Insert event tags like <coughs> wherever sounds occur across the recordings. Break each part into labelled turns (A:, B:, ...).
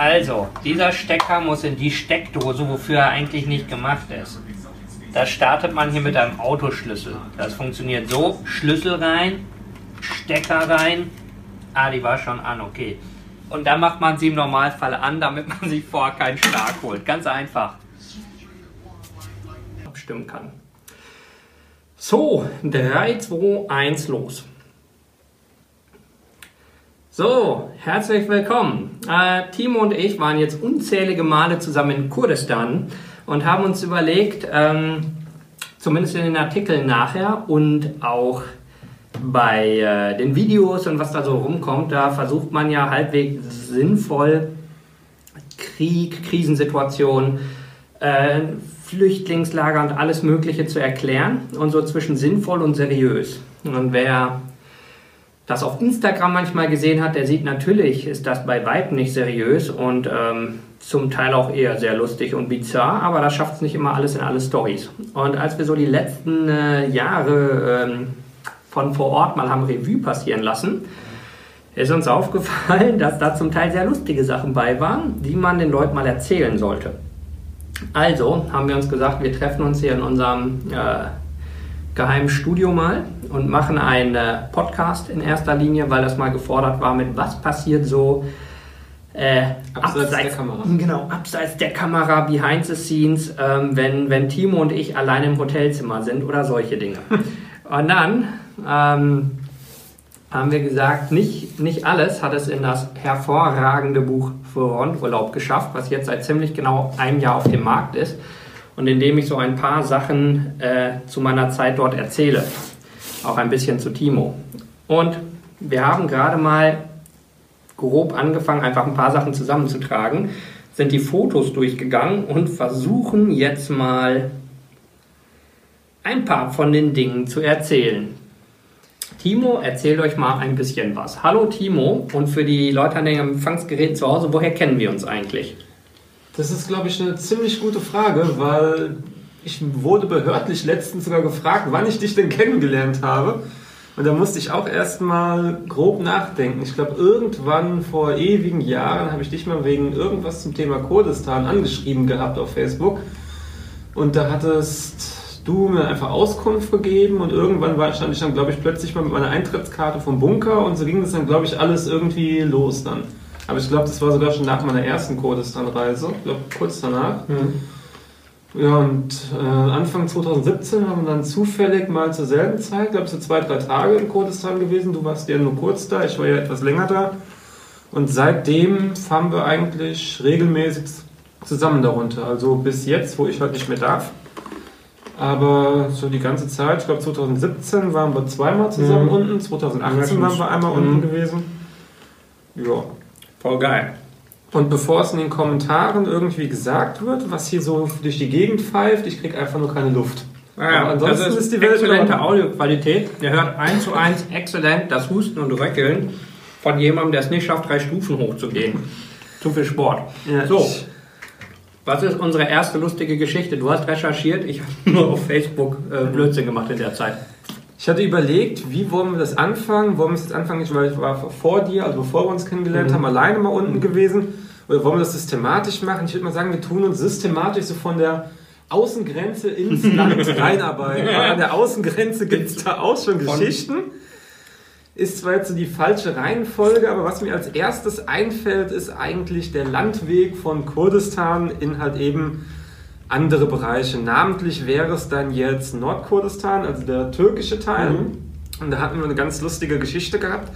A: Also, dieser Stecker muss in die Steckdose, wofür er eigentlich nicht gemacht ist. Das startet man hier mit einem Autoschlüssel. Das funktioniert so: Schlüssel rein, Stecker rein. Ah, die war schon an, okay. Und dann macht man sie im Normalfall an, damit man sich vorher keinen Schlag holt. Ganz einfach. Abstimmen kann. So, 3, 2, 1, los. So, herzlich willkommen. Äh, Timo und ich waren jetzt unzählige Male zusammen in Kurdistan und haben uns überlegt, ähm, zumindest in den Artikeln nachher und auch bei äh, den Videos und was da so rumkommt, da versucht man ja halbwegs sinnvoll Krieg, Krisensituationen, äh, Flüchtlingslager und alles Mögliche zu erklären und so zwischen sinnvoll und seriös. Und wer das auf Instagram manchmal gesehen hat, der sieht natürlich, ist das bei weitem nicht seriös und ähm, zum Teil auch eher sehr lustig und bizarr, aber das schafft es nicht immer alles in alle Stories. Und als wir so die letzten äh, Jahre ähm, von vor Ort mal haben Revue passieren lassen, ist uns <laughs> aufgefallen, dass da zum Teil sehr lustige Sachen bei waren, die man den Leuten mal erzählen sollte. Also haben wir uns gesagt, wir treffen uns hier in unserem äh, geheimen Studio mal und machen einen äh, Podcast in erster Linie, weil das mal gefordert war mit was passiert so äh, abseits, abseits, der Kamera. Genau, abseits der Kamera, behind the scenes, ähm, wenn, wenn Timo und ich alleine im Hotelzimmer sind oder solche Dinge. <laughs> und dann ähm, haben wir gesagt, nicht, nicht alles hat es in das hervorragende Buch für Rundurlaub geschafft, was jetzt seit ziemlich genau einem Jahr auf dem Markt ist und in dem ich so ein paar Sachen äh, zu meiner Zeit dort erzähle. Auch ein bisschen zu Timo. Und wir haben gerade mal grob angefangen, einfach ein paar Sachen zusammenzutragen, sind die Fotos durchgegangen und versuchen jetzt mal ein paar von den Dingen zu erzählen. Timo, erzählt euch mal ein bisschen was. Hallo Timo und für die Leute an den Empfangsgeräten zu Hause, woher kennen wir uns eigentlich?
B: Das ist, glaube ich, eine ziemlich gute Frage, weil ich wurde behördlich letztens sogar gefragt, wann ich dich denn kennengelernt habe. Und da musste ich auch erstmal grob nachdenken. Ich glaube, irgendwann vor ewigen Jahren habe ich dich mal wegen irgendwas zum Thema Kurdistan angeschrieben gehabt auf Facebook. Und da hattest du mir einfach Auskunft gegeben und irgendwann stand ich dann, glaube ich, plötzlich mal mit meiner Eintrittskarte vom Bunker und so ging das dann, glaube ich, alles irgendwie los dann. Aber ich glaube, das war sogar schon nach meiner ersten Kurdistan-Reise. Glaube, kurz danach. Mhm. Ja, und äh, Anfang 2017 haben wir dann zufällig mal zur selben Zeit, glaube ich, so zwei, drei Tage in Kurdistan gewesen. Du warst ja nur kurz da, ich war ja etwas länger da. Und seitdem fahren wir eigentlich regelmäßig zusammen darunter. Also bis jetzt, wo ich halt nicht mehr darf. Aber so die ganze Zeit, ich glaube 2017 waren wir zweimal zusammen mhm. unten, 2018 waren wir einmal mhm. unten gewesen.
A: Ja. Voll geil.
B: Und bevor es in den Kommentaren irgendwie gesagt wird, was hier so durch die Gegend pfeift, ich kriege einfach nur keine Luft.
A: Ja, ansonsten das ist, ist die Welt exzellente Audioqualität. Ihr hört eins zu eins exzellent das Husten und Röckeln von jemandem, der es nicht schafft, drei Stufen hochzugehen. Zu viel Sport. Ja, so, was ist unsere erste lustige Geschichte? Du hast recherchiert, ich habe nur auf Facebook äh, Blödsinn gemacht in der Zeit.
B: Ich hatte überlegt, wie wollen wir das anfangen? Wollen wir es jetzt anfangen, weil ich war vor dir, also bevor wir uns kennengelernt mhm. haben, alleine mal unten gewesen. Oder wollen wir das systematisch machen? Ich würde mal sagen, wir tun uns systematisch so von der Außengrenze ins <laughs> Land reinarbeiten. Weil an der Außengrenze gibt es da auch schon Geschichten. Ist zwar jetzt so die falsche Reihenfolge, aber was mir als erstes einfällt, ist eigentlich der Landweg von Kurdistan in halt eben andere Bereiche. Namentlich wäre es dann jetzt Nordkurdistan, also der türkische Teil. Mhm. Und da hatten wir eine ganz lustige Geschichte gehabt.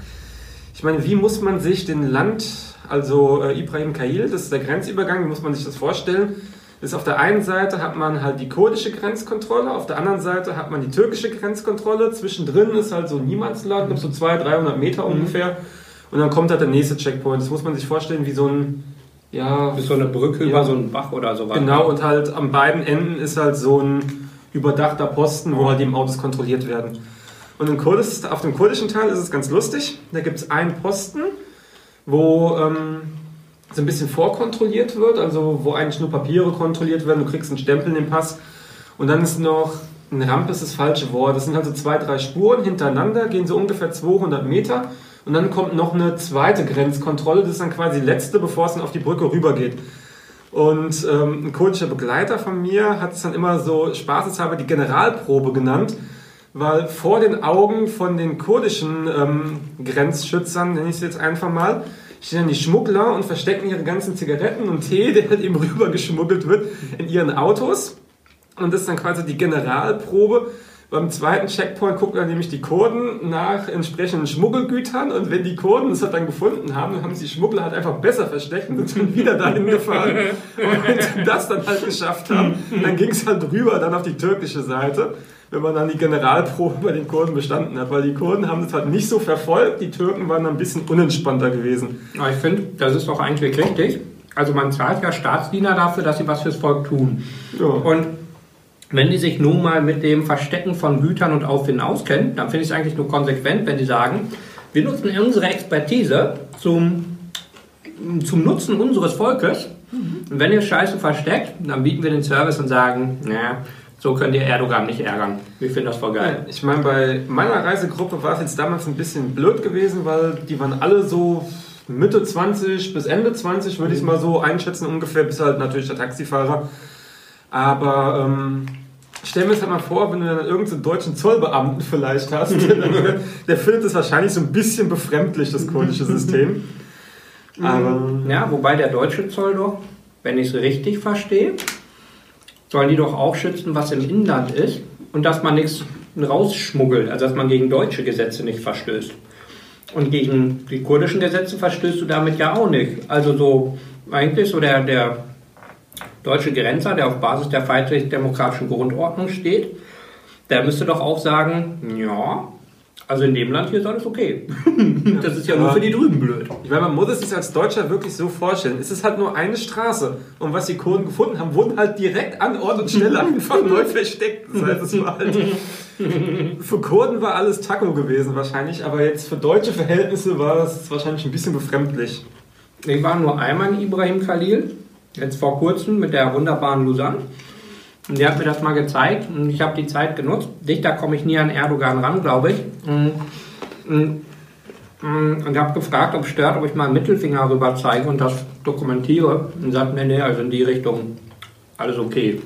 B: Ich meine, wie muss man sich den Land, also äh, Ibrahim Kail, das ist der Grenzübergang, wie muss man sich das vorstellen? Ist auf der einen Seite hat man halt die kurdische Grenzkontrolle, auf der anderen Seite hat man die türkische Grenzkontrolle. Zwischendrin ist halt so Niemandsland, so 200, 300 Meter mhm. ungefähr. Und dann kommt halt der nächste Checkpoint. Das muss man sich vorstellen wie so ein
A: ja. Ist so eine Brücke ja. über so einen Bach oder sowas.
B: Genau, und halt an beiden Enden ist halt so ein überdachter Posten, wo halt die Autos kontrolliert werden. Und in Kurdis, auf dem kurdischen Teil ist es ganz lustig. Da gibt es einen Posten, wo ähm, so ein bisschen vorkontrolliert wird, also wo eigentlich nur Papiere kontrolliert werden. Du kriegst einen Stempel in den Pass. Und dann ist noch, eine Rampe ist das falsche Wort. Das sind halt so zwei, drei Spuren hintereinander, gehen so ungefähr 200 Meter. Und dann kommt noch eine zweite Grenzkontrolle, das ist dann quasi die letzte, bevor es dann auf die Brücke rübergeht. Und ähm, ein kurdischer Begleiter von mir hat es dann immer so spaßeshalber die Generalprobe genannt, weil vor den Augen von den kurdischen ähm, Grenzschützern, nenne ich es jetzt einfach mal, stehen dann die Schmuggler und verstecken ihre ganzen Zigaretten und Tee, <laughs> der halt eben rüber geschmuggelt wird, in ihren Autos. Und das ist dann quasi die Generalprobe. Beim zweiten Checkpoint gucken dann nämlich die Kurden nach entsprechenden Schmuggelgütern und wenn die Kurden es halt dann gefunden haben, dann haben sie die Schmuggler halt einfach besser versteckt und sind <laughs> wieder dahin gefahren. Und wenn sie das dann halt geschafft haben, dann ging es halt rüber dann auf die türkische Seite, wenn man dann die Generalprobe bei den Kurden bestanden hat, weil die Kurden haben das halt nicht so verfolgt, die Türken waren ein bisschen unentspannter gewesen.
A: Aber ich finde, das ist doch eigentlich richtig. Also man zahlt ja Staatsdiener dafür, dass sie was fürs Volk tun. Ja. Und wenn die sich nun mal mit dem Verstecken von Gütern und Auffinden auskennen, dann finde ich es eigentlich nur konsequent, wenn die sagen, wir nutzen unsere Expertise zum, zum Nutzen unseres Volkes. Und wenn ihr Scheiße versteckt, dann bieten wir den Service und sagen, naja, so könnt ihr Erdogan nicht ärgern. Wir finden das voll geil.
B: Ich meine, bei meiner Reisegruppe war es jetzt damals ein bisschen blöd gewesen, weil die waren alle so Mitte 20 bis Ende 20, würde ich es mhm. mal so einschätzen, ungefähr, bis halt natürlich der Taxifahrer. Aber ähm, stell mir das halt mal vor, wenn du dann irgendeinen deutschen Zollbeamten vielleicht hast, der, <laughs> der findet es wahrscheinlich so ein bisschen befremdlich, das kurdische System.
A: Mhm. Aber, ja, wobei der deutsche Zoll doch, wenn ich es richtig verstehe, sollen die doch auch schützen, was im Inland ist und dass man nichts rausschmuggelt, also dass man gegen deutsche Gesetze nicht verstößt. Und gegen die kurdischen Gesetze verstößt du damit ja auch nicht. Also so eigentlich so der, der deutsche Grenzer, der auf Basis der freiheitlich-demokratischen Grundordnung steht, der müsste doch auch sagen, ja, also in dem Land hier ist alles okay. <laughs> das ist ja nur für die drüben blöd.
B: Ich meine, man muss es sich als Deutscher wirklich so vorstellen. Es ist halt nur eine Straße. Und was die Kurden gefunden haben, wurden halt direkt an Ort und Stelle einfach <laughs> neu versteckt. Das heißt, es war halt. <laughs> Für Kurden war alles Taco gewesen wahrscheinlich, aber jetzt für deutsche Verhältnisse war es wahrscheinlich ein bisschen befremdlich.
A: Ich war nur einmal in Ibrahim Khalil jetzt vor kurzem mit der wunderbaren Lusan. Und die hat mir das mal gezeigt und ich habe die Zeit genutzt. Dichter komme ich nie an Erdogan ran, glaube ich. Und, und habe gefragt, ob es stört, ob ich mal einen Mittelfinger rüber zeige und das dokumentiere. Und sagt mir, nee, also in die Richtung alles okay.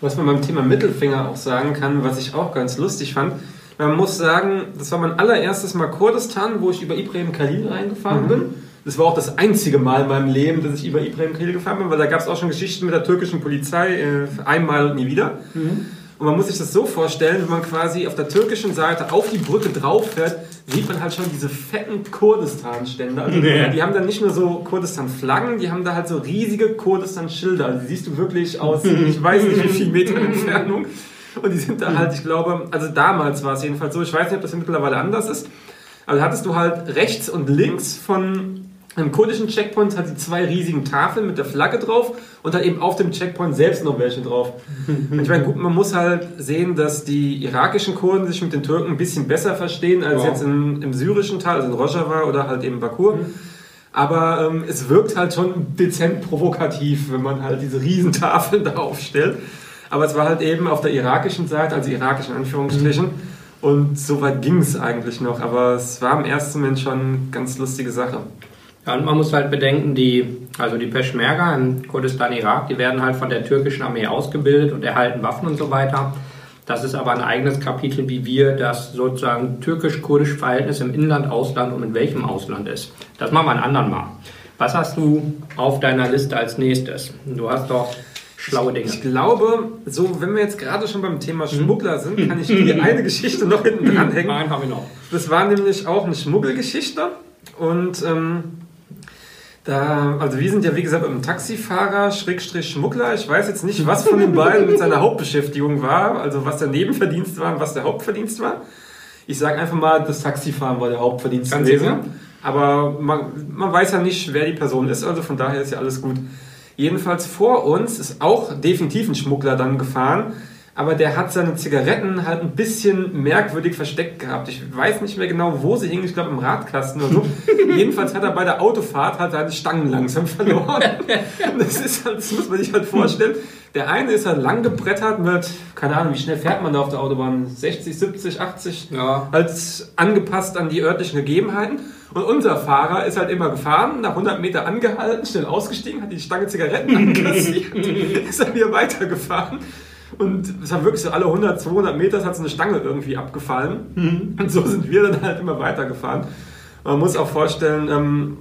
B: Was man beim Thema Mittelfinger auch sagen kann, was ich auch ganz lustig fand, man muss sagen, das war mein allererstes Mal Kurdistan, wo ich über Ibrahim Khalil reingefahren mhm. bin. Das war auch das einzige Mal in meinem Leben, dass ich über Ibrahim Khalil gefahren bin, weil da gab es auch schon Geschichten mit der türkischen Polizei, äh, einmal und nie wieder. Mhm. Und man muss sich das so vorstellen, wenn man quasi auf der türkischen Seite auf die Brücke drauf fährt, sieht man halt schon diese fetten Kurdistan-Stände. Also nee. Die haben dann nicht nur so Kurdistan-Flaggen, die haben da halt so riesige Kurdistan-Schilder. Also die siehst du wirklich aus, ich weiß nicht wie viel Meter Entfernung. Und die sind da halt, ich glaube, also damals war es jedenfalls so, ich weiß nicht, ob das mittlerweile anders ist, aber da hattest du halt rechts und links von im kurdischen Checkpoint hat sie zwei riesigen Tafeln mit der Flagge drauf und hat eben auf dem Checkpoint selbst noch welche drauf. <laughs> Und ich meine, gut, man muss halt sehen, dass die irakischen Kurden sich mit den Türken ein bisschen besser verstehen als wow. jetzt in, im syrischen Teil, also in Rojava oder halt eben Bakur. Mhm. Aber ähm, es wirkt halt schon dezent provokativ, wenn man halt diese riesen Tafeln <laughs> da aufstellt. Aber es war halt eben auf der irakischen Seite, also irakischen Anführungsstrichen. Mhm. Und so weit ging es eigentlich noch. Aber es war im ersten Moment schon eine ganz lustige Sache.
A: Ja, und man muss halt bedenken, die, also die Peschmerga im Kurdistan Irak, die werden halt von der türkischen Armee ausgebildet und erhalten Waffen und so weiter. Das ist aber ein eigenes Kapitel, wie wir das sozusagen türkisch-kurdische Verhältnis im Inland, Ausland und in welchem Ausland ist. Das machen wir ein anderen Mal. Was hast du auf deiner Liste als nächstes? Du hast doch schlaue Dinge.
B: Ich glaube, so wenn wir jetzt gerade schon beim Thema Schmuggler sind, kann ich <laughs> dir eine Geschichte noch hinten dranhängen.
A: Nein, haben wir noch.
B: Das war nämlich auch eine Schmuggelgeschichte und ähm, da, also wir sind ja wie gesagt ein Taxifahrer, Schrägstrich Schmuggler. Ich weiß jetzt nicht, was von den beiden mit seiner Hauptbeschäftigung war, also was der Nebenverdienst war und was der Hauptverdienst war. Ich sage einfach mal, das Taxifahren war der Hauptverdienst
A: Ganz gewesen.
B: Aber man, man weiß ja nicht, wer die Person ist, also von daher ist ja alles gut. Jedenfalls vor uns ist auch definitiv ein Schmuggler dann gefahren, aber der hat seine Zigaretten halt ein bisschen merkwürdig versteckt gehabt. Ich weiß nicht mehr genau, wo sie hingen, ich glaube im Radkasten oder so. <laughs> Jedenfalls hat er bei der Autofahrt halt seine Stangen langsam verloren. <laughs> das ist halt, das muss man sich halt vorstellen. Der eine ist halt lang gebrettert mit, keine Ahnung, wie schnell fährt man da auf der Autobahn? 60, 70, 80?
A: Ja.
B: Halt angepasst an die örtlichen Gegebenheiten. Und unser Fahrer ist halt immer gefahren, nach 100 Meter angehalten, schnell ausgestiegen, hat die Stange Zigaretten <laughs> ankassiert, ist dann wieder weitergefahren. Und es hat wirklich so alle 100, 200 Meter hat so eine Stange irgendwie abgefallen. Und so sind wir dann halt immer weitergefahren. Man muss auch vorstellen, ähm,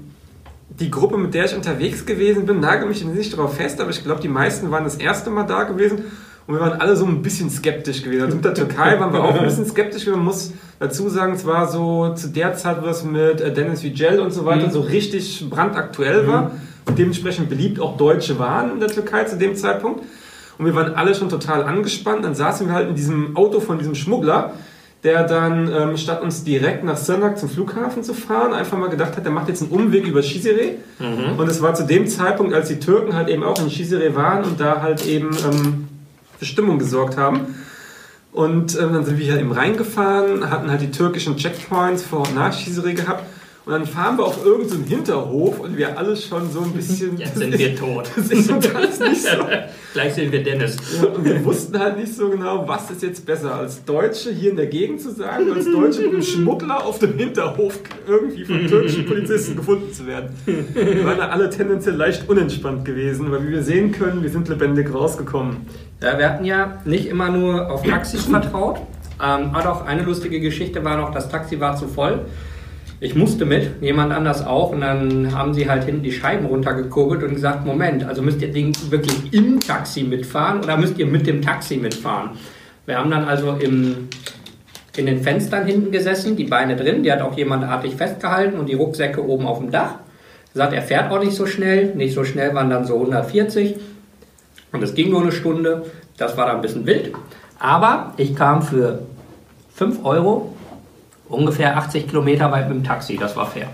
B: die Gruppe, mit der ich unterwegs gewesen bin, nagel mich nicht darauf fest, aber ich glaube, die meisten waren das erste Mal da gewesen und wir waren alle so ein bisschen skeptisch gewesen. Also mit der Türkei waren wir auch ein bisschen skeptisch. Man muss dazu sagen, es war so zu der Zeit, wo das mit äh, Dennis Vigel und so weiter
A: Mhm.
B: so richtig brandaktuell war und dementsprechend beliebt auch Deutsche waren in der Türkei zu dem Zeitpunkt. Und wir waren alle schon total angespannt. Dann saßen wir halt in diesem Auto von diesem Schmuggler, der dann, ähm, statt uns direkt nach Sirnak zum Flughafen zu fahren, einfach mal gedacht hat, der macht jetzt einen Umweg über Shizire. Und es war zu dem Zeitpunkt, als die Türken halt eben auch in Shizire waren und da halt eben ähm, für Stimmung gesorgt haben. Und ähm, dann sind wir hier eben reingefahren, hatten halt die türkischen Checkpoints vor und nach Shizire gehabt. Und dann fahren wir auf irgendeinen Hinterhof und wir alle schon so ein bisschen...
A: Jetzt sind wir tot.
B: Das ist uns alles nicht so... <laughs>
A: Gleich sind wir Dennis.
B: Ja, und wir wussten halt nicht so genau, was ist jetzt besser, als Deutsche hier in der Gegend zu sagen, oder als Deutsche mit einem Schmuggler auf dem Hinterhof irgendwie von türkischen Polizisten gefunden zu werden. Wir waren da alle tendenziell leicht unentspannt gewesen, weil wie wir sehen können, wir sind lebendig rausgekommen.
A: Ja, wir hatten ja nicht immer nur auf Taxis <clears throat> vertraut. Ähm, aber auch eine lustige Geschichte war noch, das Taxi war zu voll. Ich musste mit, jemand anders auch, und dann haben sie halt hinten die Scheiben runtergekurbelt und gesagt, Moment, also müsst ihr wirklich im Taxi mitfahren oder müsst ihr mit dem Taxi mitfahren? Wir haben dann also im, in den Fenstern hinten gesessen, die Beine drin, die hat auch jemand artig festgehalten und die Rucksäcke oben auf dem Dach. Sagt, er fährt auch nicht so schnell, nicht so schnell waren dann so 140. Und es ging nur eine Stunde. Das war dann ein bisschen wild. Aber ich kam für 5 Euro ungefähr 80 Kilometer weit mit dem Taxi. Das war fair.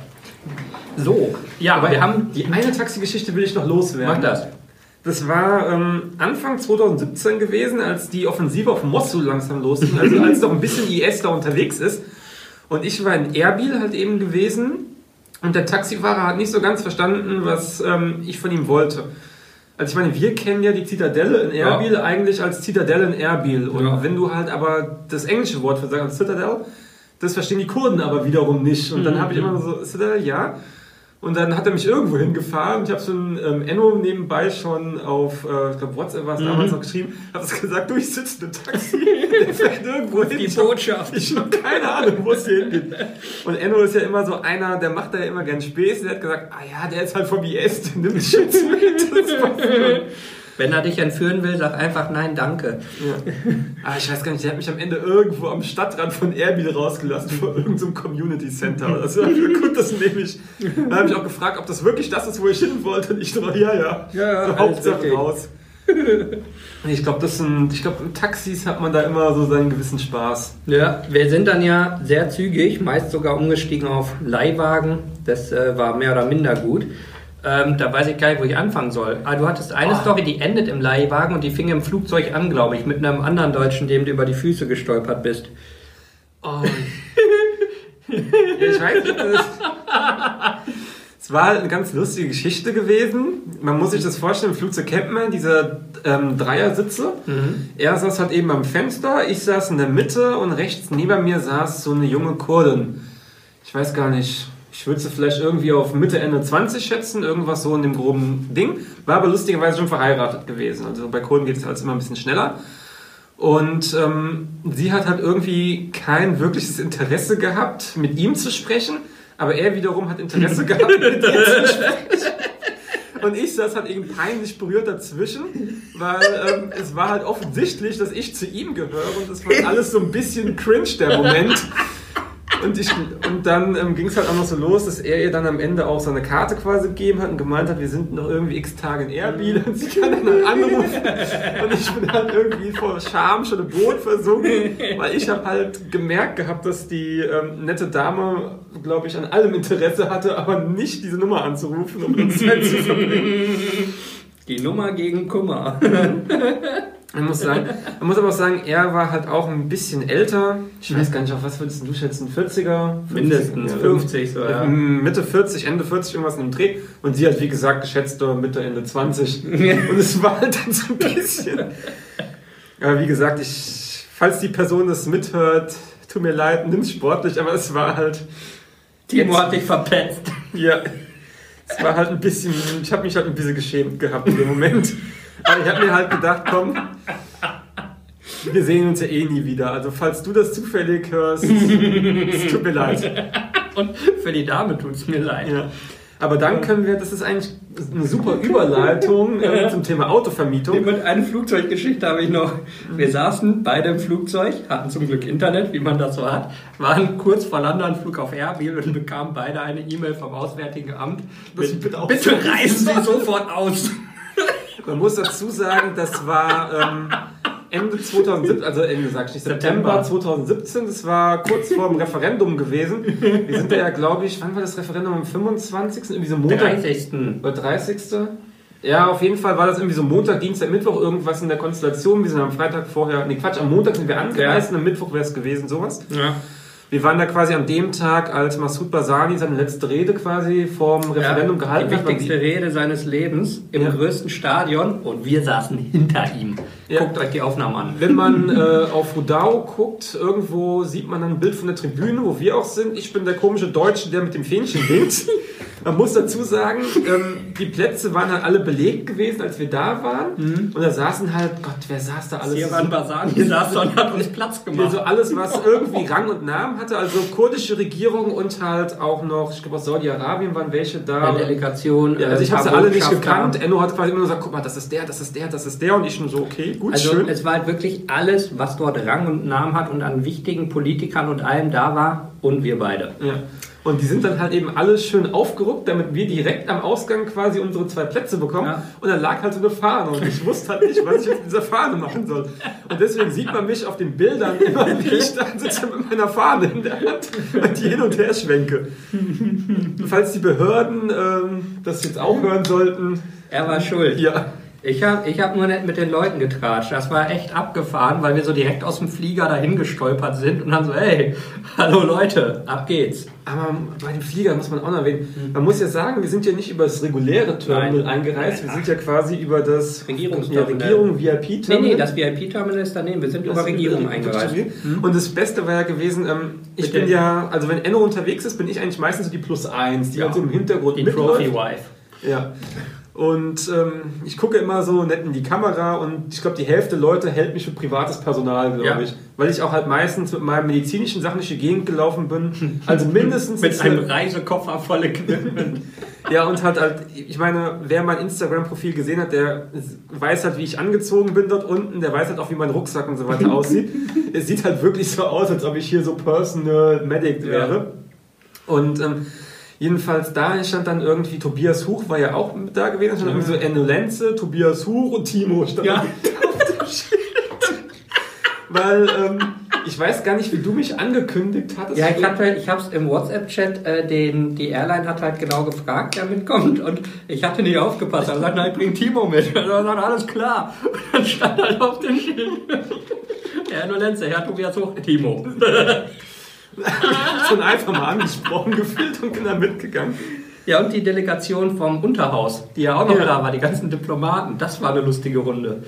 A: So, ja, aber wir haben.
B: Die eine Taxigeschichte will ich noch loswerden.
A: Mach das.
B: Das war ähm, Anfang 2017 gewesen, als die Offensive auf Mosul langsam losging, also als noch ein bisschen IS da unterwegs ist. Und ich war in Erbil halt eben gewesen und der Taxifahrer hat nicht so ganz verstanden, was ähm, ich von ihm wollte. Also ich meine, wir kennen ja die Zitadelle in
A: Ja.
B: Erbil eigentlich als Zitadelle in Erbil. Und
A: Ja.
B: wenn du halt aber das englische Wort für sagen, Citadel, das verstehen die Kurden aber wiederum nicht. Und dann habe ich immer so, Citadel, ja. Und dann hat er mich irgendwo hingefahren. Ich habe so ein ähm, Enno nebenbei schon auf, äh, ich glaube, WhatsApp war es damals noch geschrieben, habe es gesagt, du, ich sitze im Taxi, <laughs> der fährt irgendwo hin.
A: Die Botschaft.
B: Ich habe keine Ahnung, wo es hier hingeht. Und Enno ist ja immer so einer, der macht da ja immer gern Späße. Der hat gesagt, ah ja, der ist halt vom IS, der nimmt Schütz mit. Das für-
A: Wenn er dich entführen will, sag einfach nein, danke.
B: ja. <laughs> Ah, ich weiß gar nicht, der hat mich am Ende irgendwo am Stadtrand von Erbil rausgelassen, vor irgendeinem so Community Center. Das <laughs> war gut, das nehme ich. Da habe ich auch gefragt, ob das wirklich das ist, wo ich hin wollte. Und ich so, ja, ja.
A: Ja, ja,
B: Hauptsache raus. Und <laughs> ich glaube, das sind, ich glaube, in Taxis hat man da immer so seinen gewissen Spaß.
A: Ja, wir sind dann ja sehr zügig, meist sogar umgestiegen auf Leihwagen. Das äh, war mehr oder minder gut. Ähm, da weiß ich gar nicht, wo ich anfangen soll. Aber du hattest eine
B: Oh.
A: Story, die endet im Leihwagen und die fing im Flugzeug an, glaube ich, mit einem anderen Deutschen, dem du über die Füße gestolpert bist.
B: Oh. <laughs> ich weiß nicht, das <laughs> es war halt eine ganz lustige Geschichte gewesen. Man muss sich das vorstellen, im Flugzeug kennt man diese ähm, Dreiersitze. Er saß halt eben am Fenster, ich saß in der Mitte und rechts neben mir saß so eine junge Kurdin. Ich weiß gar nicht, ich würde sie vielleicht irgendwie auf Mitte, Ende 20 schätzen, irgendwas so in dem groben Ding. War aber lustigerweise schon verheiratet gewesen. Also bei Kurden geht es halt immer ein bisschen schneller. Und ähm, sie hat halt irgendwie kein wirkliches Interesse gehabt, mit ihm zu sprechen, aber er wiederum hat Interesse <laughs> gehabt, mit ihr zu <laughs> sprechen. Und ich saß halt irgendwie peinlich berührt dazwischen, weil ähm, es war halt offensichtlich, dass ich zu ihm gehöre und es war <laughs> alles so ein bisschen cringe, der Moment. Und, ich, und dann ähm, ging es halt auch noch so los, dass er ihr dann am Ende auch seine Karte quasi gegeben hat und gemeint hat, wir sind noch irgendwie x Tage in Erbil und sie kann dann halt anrufen. Und ich bin halt irgendwie vor Scham schon im Boot versunken, weil ich habe halt gemerkt gehabt, dass die ähm, nette Dame, glaube ich, an allem Interesse hatte, aber nicht diese Nummer anzurufen, um uns Zeit zu verbringen.
A: Die Nummer gegen Kummer. <laughs>
B: Man muss, sagen, man muss aber auch sagen, er war halt auch ein bisschen älter. Ich weiß gar nicht, auf was würdest du schätzen? 40er? 50,
A: Mindestens
B: ja,
A: 50, so, ja.
B: Mitte 40, Ende 40, irgendwas in dem Dreh. Und sie hat, wie gesagt, geschätzt äh, Mitte, Ende 20. <laughs> Und es war halt dann so ein bisschen. Aber wie gesagt, ich, falls die Person das mithört, tut mir leid, nimm's sportlich, aber es war halt.
A: Timo
B: Jetzt-
A: hat dich verpetzt.
B: Ja, es war halt ein bisschen, ich habe mich halt ein bisschen geschämt gehabt in dem Moment. <laughs> Aber ich habe mir halt gedacht, komm, wir sehen uns ja eh nie wieder. Also falls du das zufällig hörst, es tut mir leid.
A: Und für die Dame tut es mir leid.
B: Ja. Aber dann können wir, das ist eigentlich eine super Überleitung äh, zum Thema Autovermietung.
A: Mit einer Flugzeuggeschichte habe ich noch. Wir saßen beide im Flugzeug, hatten zum Glück Internet, wie man das so hat, waren kurz vor Landeanflug auf Erbil und bekamen beide eine E-Mail vom Auswärtigen Amt. Mit,
B: bitte
A: bitte reisen Sie sofort aus.
B: Man muss dazu sagen, das war ähm, Ende 2017, also Ende sag ich nicht, September
A: September.
B: 2017, das war kurz vor dem Referendum gewesen. Wir sind ja, glaube ich, wann war das Referendum? Am 25. Irgendwie so Montag
A: 30.
B: oder 30. Ja, auf jeden Fall war das irgendwie so Montag, Dienstag, Mittwoch irgendwas in der Konstellation. Wir sind am Freitag vorher, nee Quatsch, am Montag sind wir angereist und am Mittwoch wäre es gewesen, sowas.
A: Ja.
B: Wir waren da quasi an dem Tag, als Massoud Barzani seine letzte Rede quasi vorm Referendum gehalten
A: die
B: hat. weil
A: wichtigste Rede seines Lebens im
B: Ja.
A: größten Stadion und wir saßen hinter ihm.
B: Ja.
A: Guckt euch die Aufnahmen an.
B: Wenn man äh, auf Rudau guckt, irgendwo sieht man dann ein Bild von der Tribüne, wo wir auch sind. Ich bin der komische Deutsche, der mit dem Fähnchen winkt. <laughs> Man muss dazu sagen, ähm, die Plätze waren halt alle belegt gewesen, als wir da waren. Und da saßen halt, Gott, wer saß da alles?
A: Hier waren Basan, die <laughs> saß da und hat uns Platz gemacht.
B: so alles, was irgendwie Rang und Namen hatte, also kurdische Regierung und halt auch noch, ich glaube aus Saudi-Arabien waren welche da.
A: Eine Delegation.
B: Ja, also ich
A: äh,
B: habe sie alle nicht gekannt. Enno hat quasi immer nur gesagt, guck mal, das ist der, das ist der, das ist der. Und ich nur so, okay, gut,
A: Also
B: schön.
A: es war halt wirklich alles, was dort Rang und Namen hat und an wichtigen Politikern und allem da war und wir beide.
B: Ja. Und die sind dann halt eben alle schön aufgerückt, damit wir direkt am Ausgang quasi unsere zwei Plätze bekommen.
A: Ja.
B: Und dann lag halt so eine Fahne und ich wusste halt nicht, was ich mit dieser Fahne machen soll. Und deswegen sieht man mich auf den Bildern immer, wie ich da sitze mit meiner Fahne in der Hand und die hin und her schwenke. Falls die Behörden ähm, das jetzt auch hören sollten,
A: Er war schuld.
B: ja.
A: Ich habe ich hab nur nicht mit den Leuten getratscht. Das war echt abgefahren, weil wir so direkt aus dem Flieger dahin gestolpert sind und dann so, hey, <laughs> hallo Leute, ab geht's.
B: Aber bei dem Flieger muss man auch noch erwähnen, man muss ja sagen, wir sind ja nicht über das reguläre Terminal
A: Nein.
B: eingereist, wir sind ja quasi über das
A: Regierungsterminal.
B: Regierung
A: Nee,
B: VIP-Terminal.
A: nee, das VIP-Terminal ist daneben. Wir sind über Regierung eingereist.
B: Und das Beste war ja gewesen, ähm, ich bin ja, also wenn Enno unterwegs ist, bin ich eigentlich meistens so die Plus 1, die
A: Ja.
B: halt so im Hintergrund
A: Die
B: mitläuft.
A: Trophy-Wife.
B: Ja. Und ähm, ich gucke immer so nett in die Kamera und ich glaube, die Hälfte Leute hält mich für privates Personal, glaube
A: Ja.
B: ich. Weil ich auch halt meistens mit meinen medizinischen Sachen durch die Gegend gelaufen bin. <laughs> Also mindestens
A: Mit einem Reisekoffer voll Equipment. <laughs>
B: Ja, und halt, halt, ich meine, wer mein Instagram-Profil gesehen hat, der weiß halt, wie ich angezogen bin dort unten, der weiß halt auch, wie mein Rucksack und so weiter <laughs> aussieht. Es sieht halt wirklich so aus, als ob ich hier so Personal Medic
A: Ja.
B: wäre. Und ähm, jedenfalls da stand dann irgendwie Tobias Huch, war ja auch da gewesen, stand irgendwie so Enno Lenze, Tobias Huch und Timo stand
A: Ja. <laughs>
B: auf dem Schild. Weil ähm, ich weiß gar nicht, wie du mich angekündigt hattest.
A: Ja, ich hatte, ich habe es im WhatsApp-Chat, äh, den die Airline hat halt genau gefragt, wer mitkommt und ich hatte nicht aufgepasst. Er sagt, nein, bring Timo mit. Und er sagt, alles klar. Und dann stand halt auf dem Schild. <laughs> Nur Lenze, Herr Tobias Hoch, Timo. <laughs> <laughs>
B: schon einfach mal angesprochen gefühlt und bin da mitgegangen.
A: Ja, und die Delegation vom Unterhaus, die ja auch noch
B: Ja.
A: da war, die ganzen Diplomaten, das war eine lustige Runde.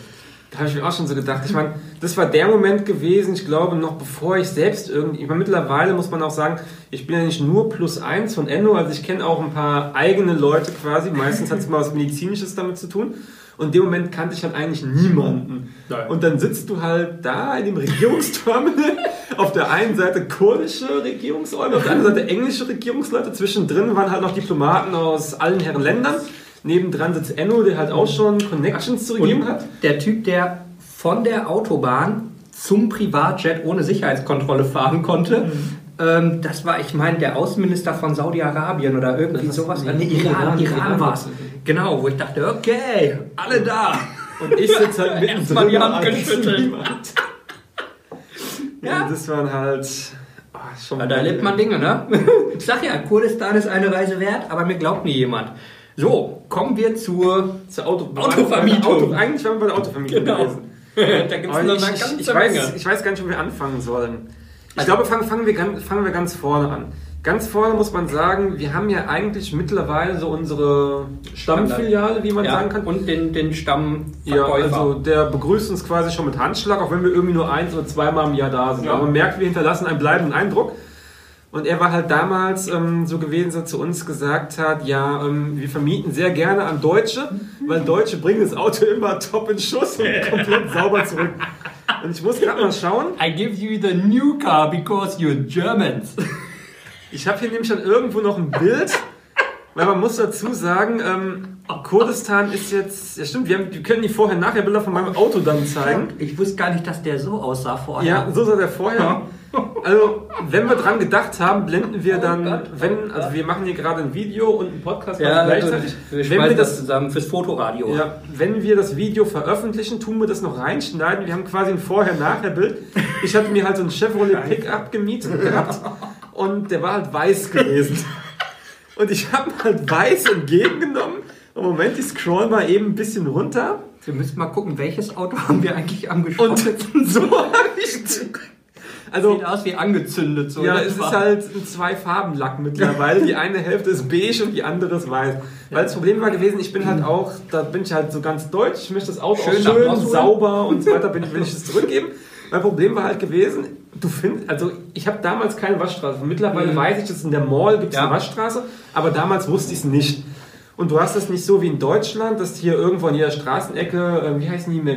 B: Da habe ich mir auch schon so gedacht. Ich meine, das war der Moment gewesen, ich glaube, noch bevor ich selbst irgendwie. Ich meine, mittlerweile muss man auch sagen, ich bin ja nicht nur plus eins von Enno, also ich kenne auch ein paar eigene Leute quasi. Meistens hat es mal was Medizinisches damit zu tun. Und in dem Moment kannte ich halt eigentlich niemanden.
A: Nein.
B: Und dann sitzt du halt da in dem Regierungsterminal. <laughs> auf der einen Seite kurdische Regierungsräume, auf der anderen Seite englische Regierungsleute. Zwischendrin waren halt noch Diplomaten aus allen Herren Ländern. Nebendran sitzt Enno, der halt auch schon Connections zur Regierung hat.
A: Der Typ, der von der Autobahn zum Privatjet ohne Sicherheitskontrolle fahren konnte.
B: Mhm.
A: Ähm, das war, ich meine, der Außenminister von Saudi-Arabien oder irgendwie sowas.
B: nee, Iran,
A: Iran, Iran war es. Genau, wo ich dachte, okay, alle da.
B: Und ich sitze halt mittendrin.
A: Die Hand geschüttelt.
B: Ja,
A: Ja.
B: das waren halt. schon
A: Ja, da erlebt man Dinge, ne? Ich sag ja, Kurdistan ist eine Reise wert, aber mir glaubt nie jemand. So, kommen wir zur
B: zur Auto
A: Autovermietung.
B: Auto, eigentlich waren wir bei der Autovermietung
A: Genau.
B: gewesen. <laughs>
A: da gibt es noch
B: ich,
A: eine
B: ich,
A: ganze
B: ich,
A: Menge.
B: weiß, ich weiß gar nicht, wo wir anfangen sollen. Ich
A: Also-
B: glaube, fangen, fangen, wir fangen wir ganz vorne an. Ganz vorne muss man sagen, wir haben ja eigentlich mittlerweile so unsere Stammfiliale, wie man
A: ja,
B: sagen kann.
A: Und den, den
B: Ja,
A: Stammverkäufer.
B: also der begrüßt uns quasi schon mit Handschlag, auch wenn wir irgendwie nur eins oder zweimal im Jahr da sind.
A: Ja.
B: Aber man merkt, wir hinterlassen einen bleibenden Eindruck. Und er war halt damals ähm, so gewesen, dass er zu uns gesagt hat, ja, ähm, wir vermieten sehr gerne an Deutsche, weil Deutsche bringen das Auto immer top in Schuss und <laughs> komplett sauber zurück. Und ich muss gerade mal schauen.
A: I give you the new car because you're Germans.
B: Ich habe hier nämlich schon irgendwo noch ein Bild, weil man muss dazu sagen, ähm, Kurdistan ist jetzt, ja stimmt, wir, haben, wir können die Vorher-Nachher-Bilder von meinem Auto dann zeigen.
A: Ich wusste gar nicht, dass der so aussah vorher.
B: Ja, so sah der vorher. Also, wenn wir dran gedacht haben, blenden wir
A: Oh
B: dann,
A: Gott,
B: wenn, also wir machen hier gerade ein Video und einen Podcast
A: ja
B: gleichzeitig.
A: wir
B: Wenn wir
A: das
B: das,
A: zusammen fürs Fotoradio.
B: ja, wenn wir das Video veröffentlichen, tun wir das noch reinschneiden. Wir haben quasi ein Vorher-Nachher-Bild. Ich hatte mir halt so ein Chevrolet Pickup gemietet gehabt und der war halt weiß gewesen. Und ich habe halt weiß entgegengenommen. Und Moment, ich scroll mal eben ein bisschen runter.
A: Wir müssen mal gucken, welches Auto haben wir eigentlich
B: Und
A: angeschrottet. <laughs>
B: so habe ich. Also,
A: Sieht aus wie angezündet. So
B: Ja, es ist halt ein Zwei-Farben-Lack mittlerweile. Die eine Hälfte ist beige und die andere ist weiß. Weil das Problem war gewesen, ich bin halt auch, da bin ich halt so ganz deutsch, ich möchte das Auto
A: Schön
B: auch schön sauber und so weiter, bin, <laughs> will ich es zurückgeben. Mein Problem war halt gewesen, du findest, also ich habe damals keine Waschstraße. Mittlerweile
A: Mhm.
B: weiß ich, dass in der Mall gibt es
A: Ja.
B: eine Waschstraße, aber damals wusste ich es nicht. Und du hast das nicht so wie in Deutschland, dass hier irgendwo an jeder Straßenecke, äh, wie heißen die, und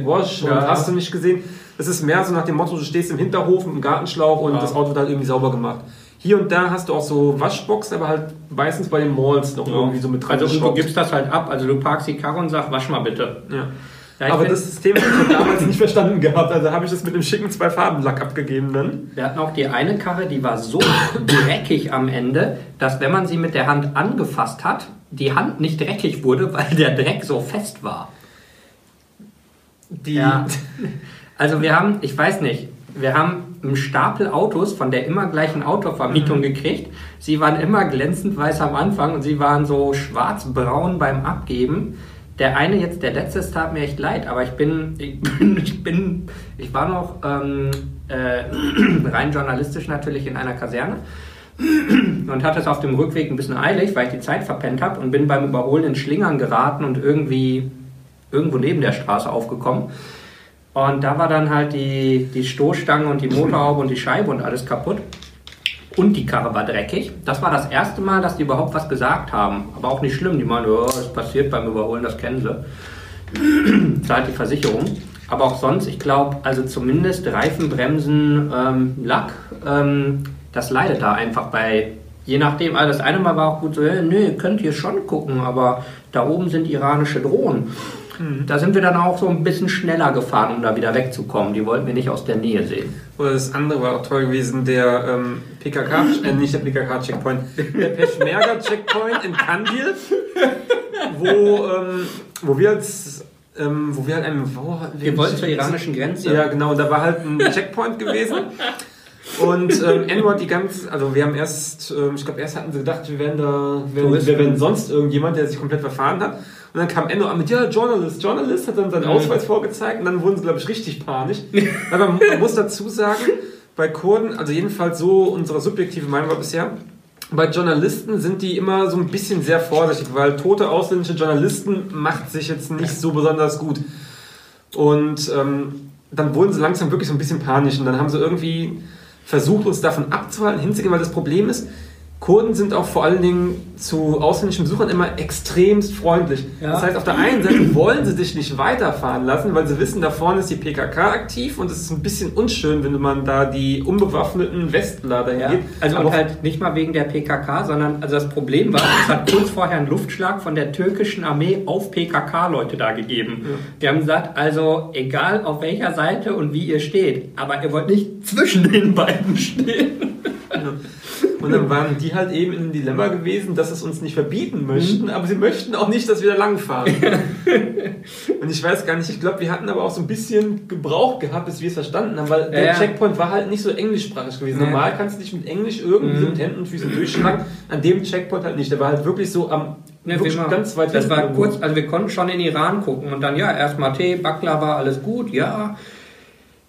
A: Ja.
B: hast du nicht gesehen. Das ist mehr so nach dem Motto, du stehst im Hinterhof mit dem Gartenschlauch und
A: Ja.
B: das Auto wird halt irgendwie sauber gemacht. Hier und da hast du auch so Waschboxen, aber halt meistens bei den Malls noch irgendwie so mit dran
A: Also und du gibst das halt ab. Also du parkst die Karre und sagst, wasch mal bitte.
B: Ja.
A: Ja,
B: aber das System habe ich damals nicht verstanden gehabt. Also habe ich das mit dem schicken Zwei-Farben-Lack abgegeben dann.
A: Wir hatten auch die eine Karre, die war so <coughs> dreckig am Ende, dass wenn man sie mit der Hand angefasst hat, die Hand nicht dreckig wurde, weil der Dreck so fest war.
B: Die,
A: Ja. <laughs> Also wir haben, ich weiß nicht, wir haben einen Stapel Autos von der immer gleichen Autovermietung
B: Mhm.
A: gekriegt. Sie waren immer glänzend weiß am Anfang und sie waren so schwarz-braun beim Abgeben. Der eine jetzt, der letzte, es tat mir echt leid, aber ich bin, <laughs> ich bin, ich, bin, ich war noch ähm, äh, <clears throat> rein journalistisch natürlich in einer Kaserne und hatte es auf dem Rückweg ein bisschen eilig, weil ich die Zeit verpennt habe und bin beim Überholen in Schlingern geraten und irgendwie irgendwo neben der Straße aufgekommen. Und da war dann halt die, die Stoßstange und die Motorhaube und die Scheibe und alles kaputt. Und die Karre war dreckig. Das war das erste Mal, dass die überhaupt was gesagt haben. Aber auch nicht schlimm. Die meinen, oh, das passiert beim Überholen, das kennen sie. <clears throat> Zahlt die Versicherung. Aber auch sonst, ich glaube, also zumindest Reifen, Bremsen, ähm, Lack, ähm, das leidet da einfach bei, je nachdem. Also das eine Mal war auch gut so, nö, könnt ihr schon gucken, aber da oben sind iranische Drohnen. Da sind wir dann auch so ein bisschen schneller gefahren, um da wieder wegzukommen. Die wollten wir nicht aus der Nähe sehen.
B: oder das andere war auch toll gewesen, der ähm, PKK, äh, nicht der PKK-Checkpoint, der Peschmerga-Checkpoint in Kandil, wo, ähm, wo wir als ähm, wo wir halt einen, wo,
A: Wir wollten zur iranischen Grenze.
B: Ja, genau, da war halt ein Checkpoint gewesen. Und ähm, N-Word die ganz, also wir haben erst, ähm, ich glaube erst hatten sie gedacht, wir wären da, wir, wir wären sonst irgendjemand, der sich komplett verfahren hat. Und dann kam Endo an mit, ja, Journalist, Journalist, hat dann seinen Ausweis vorgezeigt und dann wurden sie, glaube ich, richtig panisch. <laughs> Weil man, man muss dazu sagen, bei Kurden, also jedenfalls so unsere subjektive Meinung war bisher, bei Journalisten sind die immer so ein bisschen sehr vorsichtig, weil tote ausländische Journalisten macht sich jetzt nicht so besonders gut. Und ähm, dann wurden sie langsam wirklich so ein bisschen panisch und dann haben sie irgendwie versucht, uns davon abzuhalten, hinzugehen, weil das Problem ist, Kurden sind auch vor allen Dingen zu ausländischen Besuchern immer extremst freundlich.
A: Ja.
B: Das heißt, auf der einen Seite wollen sie dich nicht weiterfahren lassen, weil sie wissen, da vorne ist die PKK aktiv und es ist ein bisschen unschön, wenn man da die unbewaffneten Westler dahin
A: Ja,
B: geht.
A: also
B: Aber
A: und halt nicht mal wegen der PKK, sondern also das Problem war, es hat kurz vorher einen Luftschlag von der türkischen Armee auf PKK-Leute da gegeben. Die haben gesagt, also egal auf welcher Seite und wie ihr steht, aber ihr wollt nicht zwischen den beiden stehen.
B: Und dann waren die halt eben in einem Dilemma gewesen, dass es uns nicht verbieten möchten, aber sie möchten auch nicht, dass wir da langfahren. <laughs> und ich weiß gar nicht, ich glaube, wir hatten aber auch so ein bisschen Gebrauch gehabt, bis wir es verstanden haben, weil der
A: Ja.
B: Checkpoint war halt nicht so englischsprachig gewesen.
A: Nee.
B: Normal kannst du dich mit Englisch irgendwie so mit Händen und Füßen durchschlagen, an dem Checkpoint halt nicht. Der war halt wirklich so am
A: Ne, wir
B: ganz weit
A: das war
B: irgendwo.
A: kurz, also wir konnten schon in Iran gucken und dann ja, erstmal Tee, Baklava, alles gut, ja.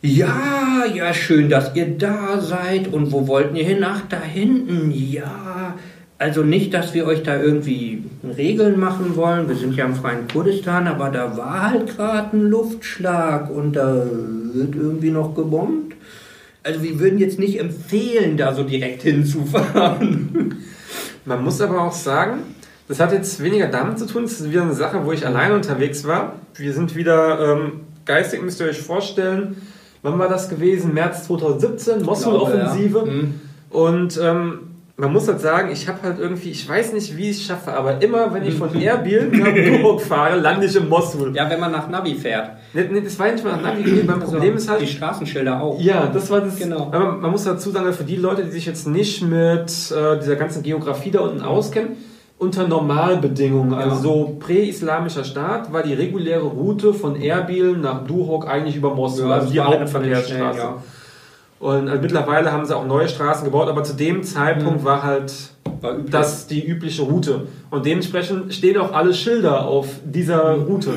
A: Ja, ja, schön, dass ihr da seid. Und wo wollten ihr hin? Ach, da hinten, ja. Also nicht, dass wir euch da irgendwie Regeln machen wollen. Wir sind ja im freien Kurdistan, aber da war halt gerade ein Luftschlag und da wird irgendwie noch gebombt. Also wir würden jetzt nicht empfehlen, da so direkt hinzufahren. <laughs>
B: Man muss aber auch sagen, das hat jetzt weniger damit zu tun, es ist wieder eine Sache, wo ich alleine unterwegs war. Wir sind wieder ähm, geistig, müsst ihr euch vorstellen, wann war das gewesen? März 2017, Mosul-Offensive.
A: Ja. Mhm.
B: Und ähm, man muss halt sagen, ich habe halt irgendwie, ich weiß nicht, wie ich es schaffe, aber immer, wenn ich von <laughs> Erbil nach Duhok fahre, lande ich in Mosul.
A: Ja, wenn man nach Navi fährt.
B: Nee, nee, das war nicht mal nach Navigieren, mein Problem ist halt,
A: Die Straßenschilder auch.
B: ja, das war das.
A: Genau.
B: Aber man muss dazu sagen, für die Leute, die sich jetzt nicht mit äh, dieser ganzen Geografie da unten auskennen, unter Normalbedingungen, also
A: Ja.
B: so präislamischer Staat, war die reguläre Route von Erbil nach Duhok eigentlich über Mosul, also die Hauptverkehrsstraße.
A: ja.
B: Und also mittlerweile haben sie auch neue Straßen gebaut, aber zu dem Zeitpunkt
A: Mhm.
B: war halt
A: War
B: das die übliche Route. Und dementsprechend stehen auch alle Schilder auf dieser Route.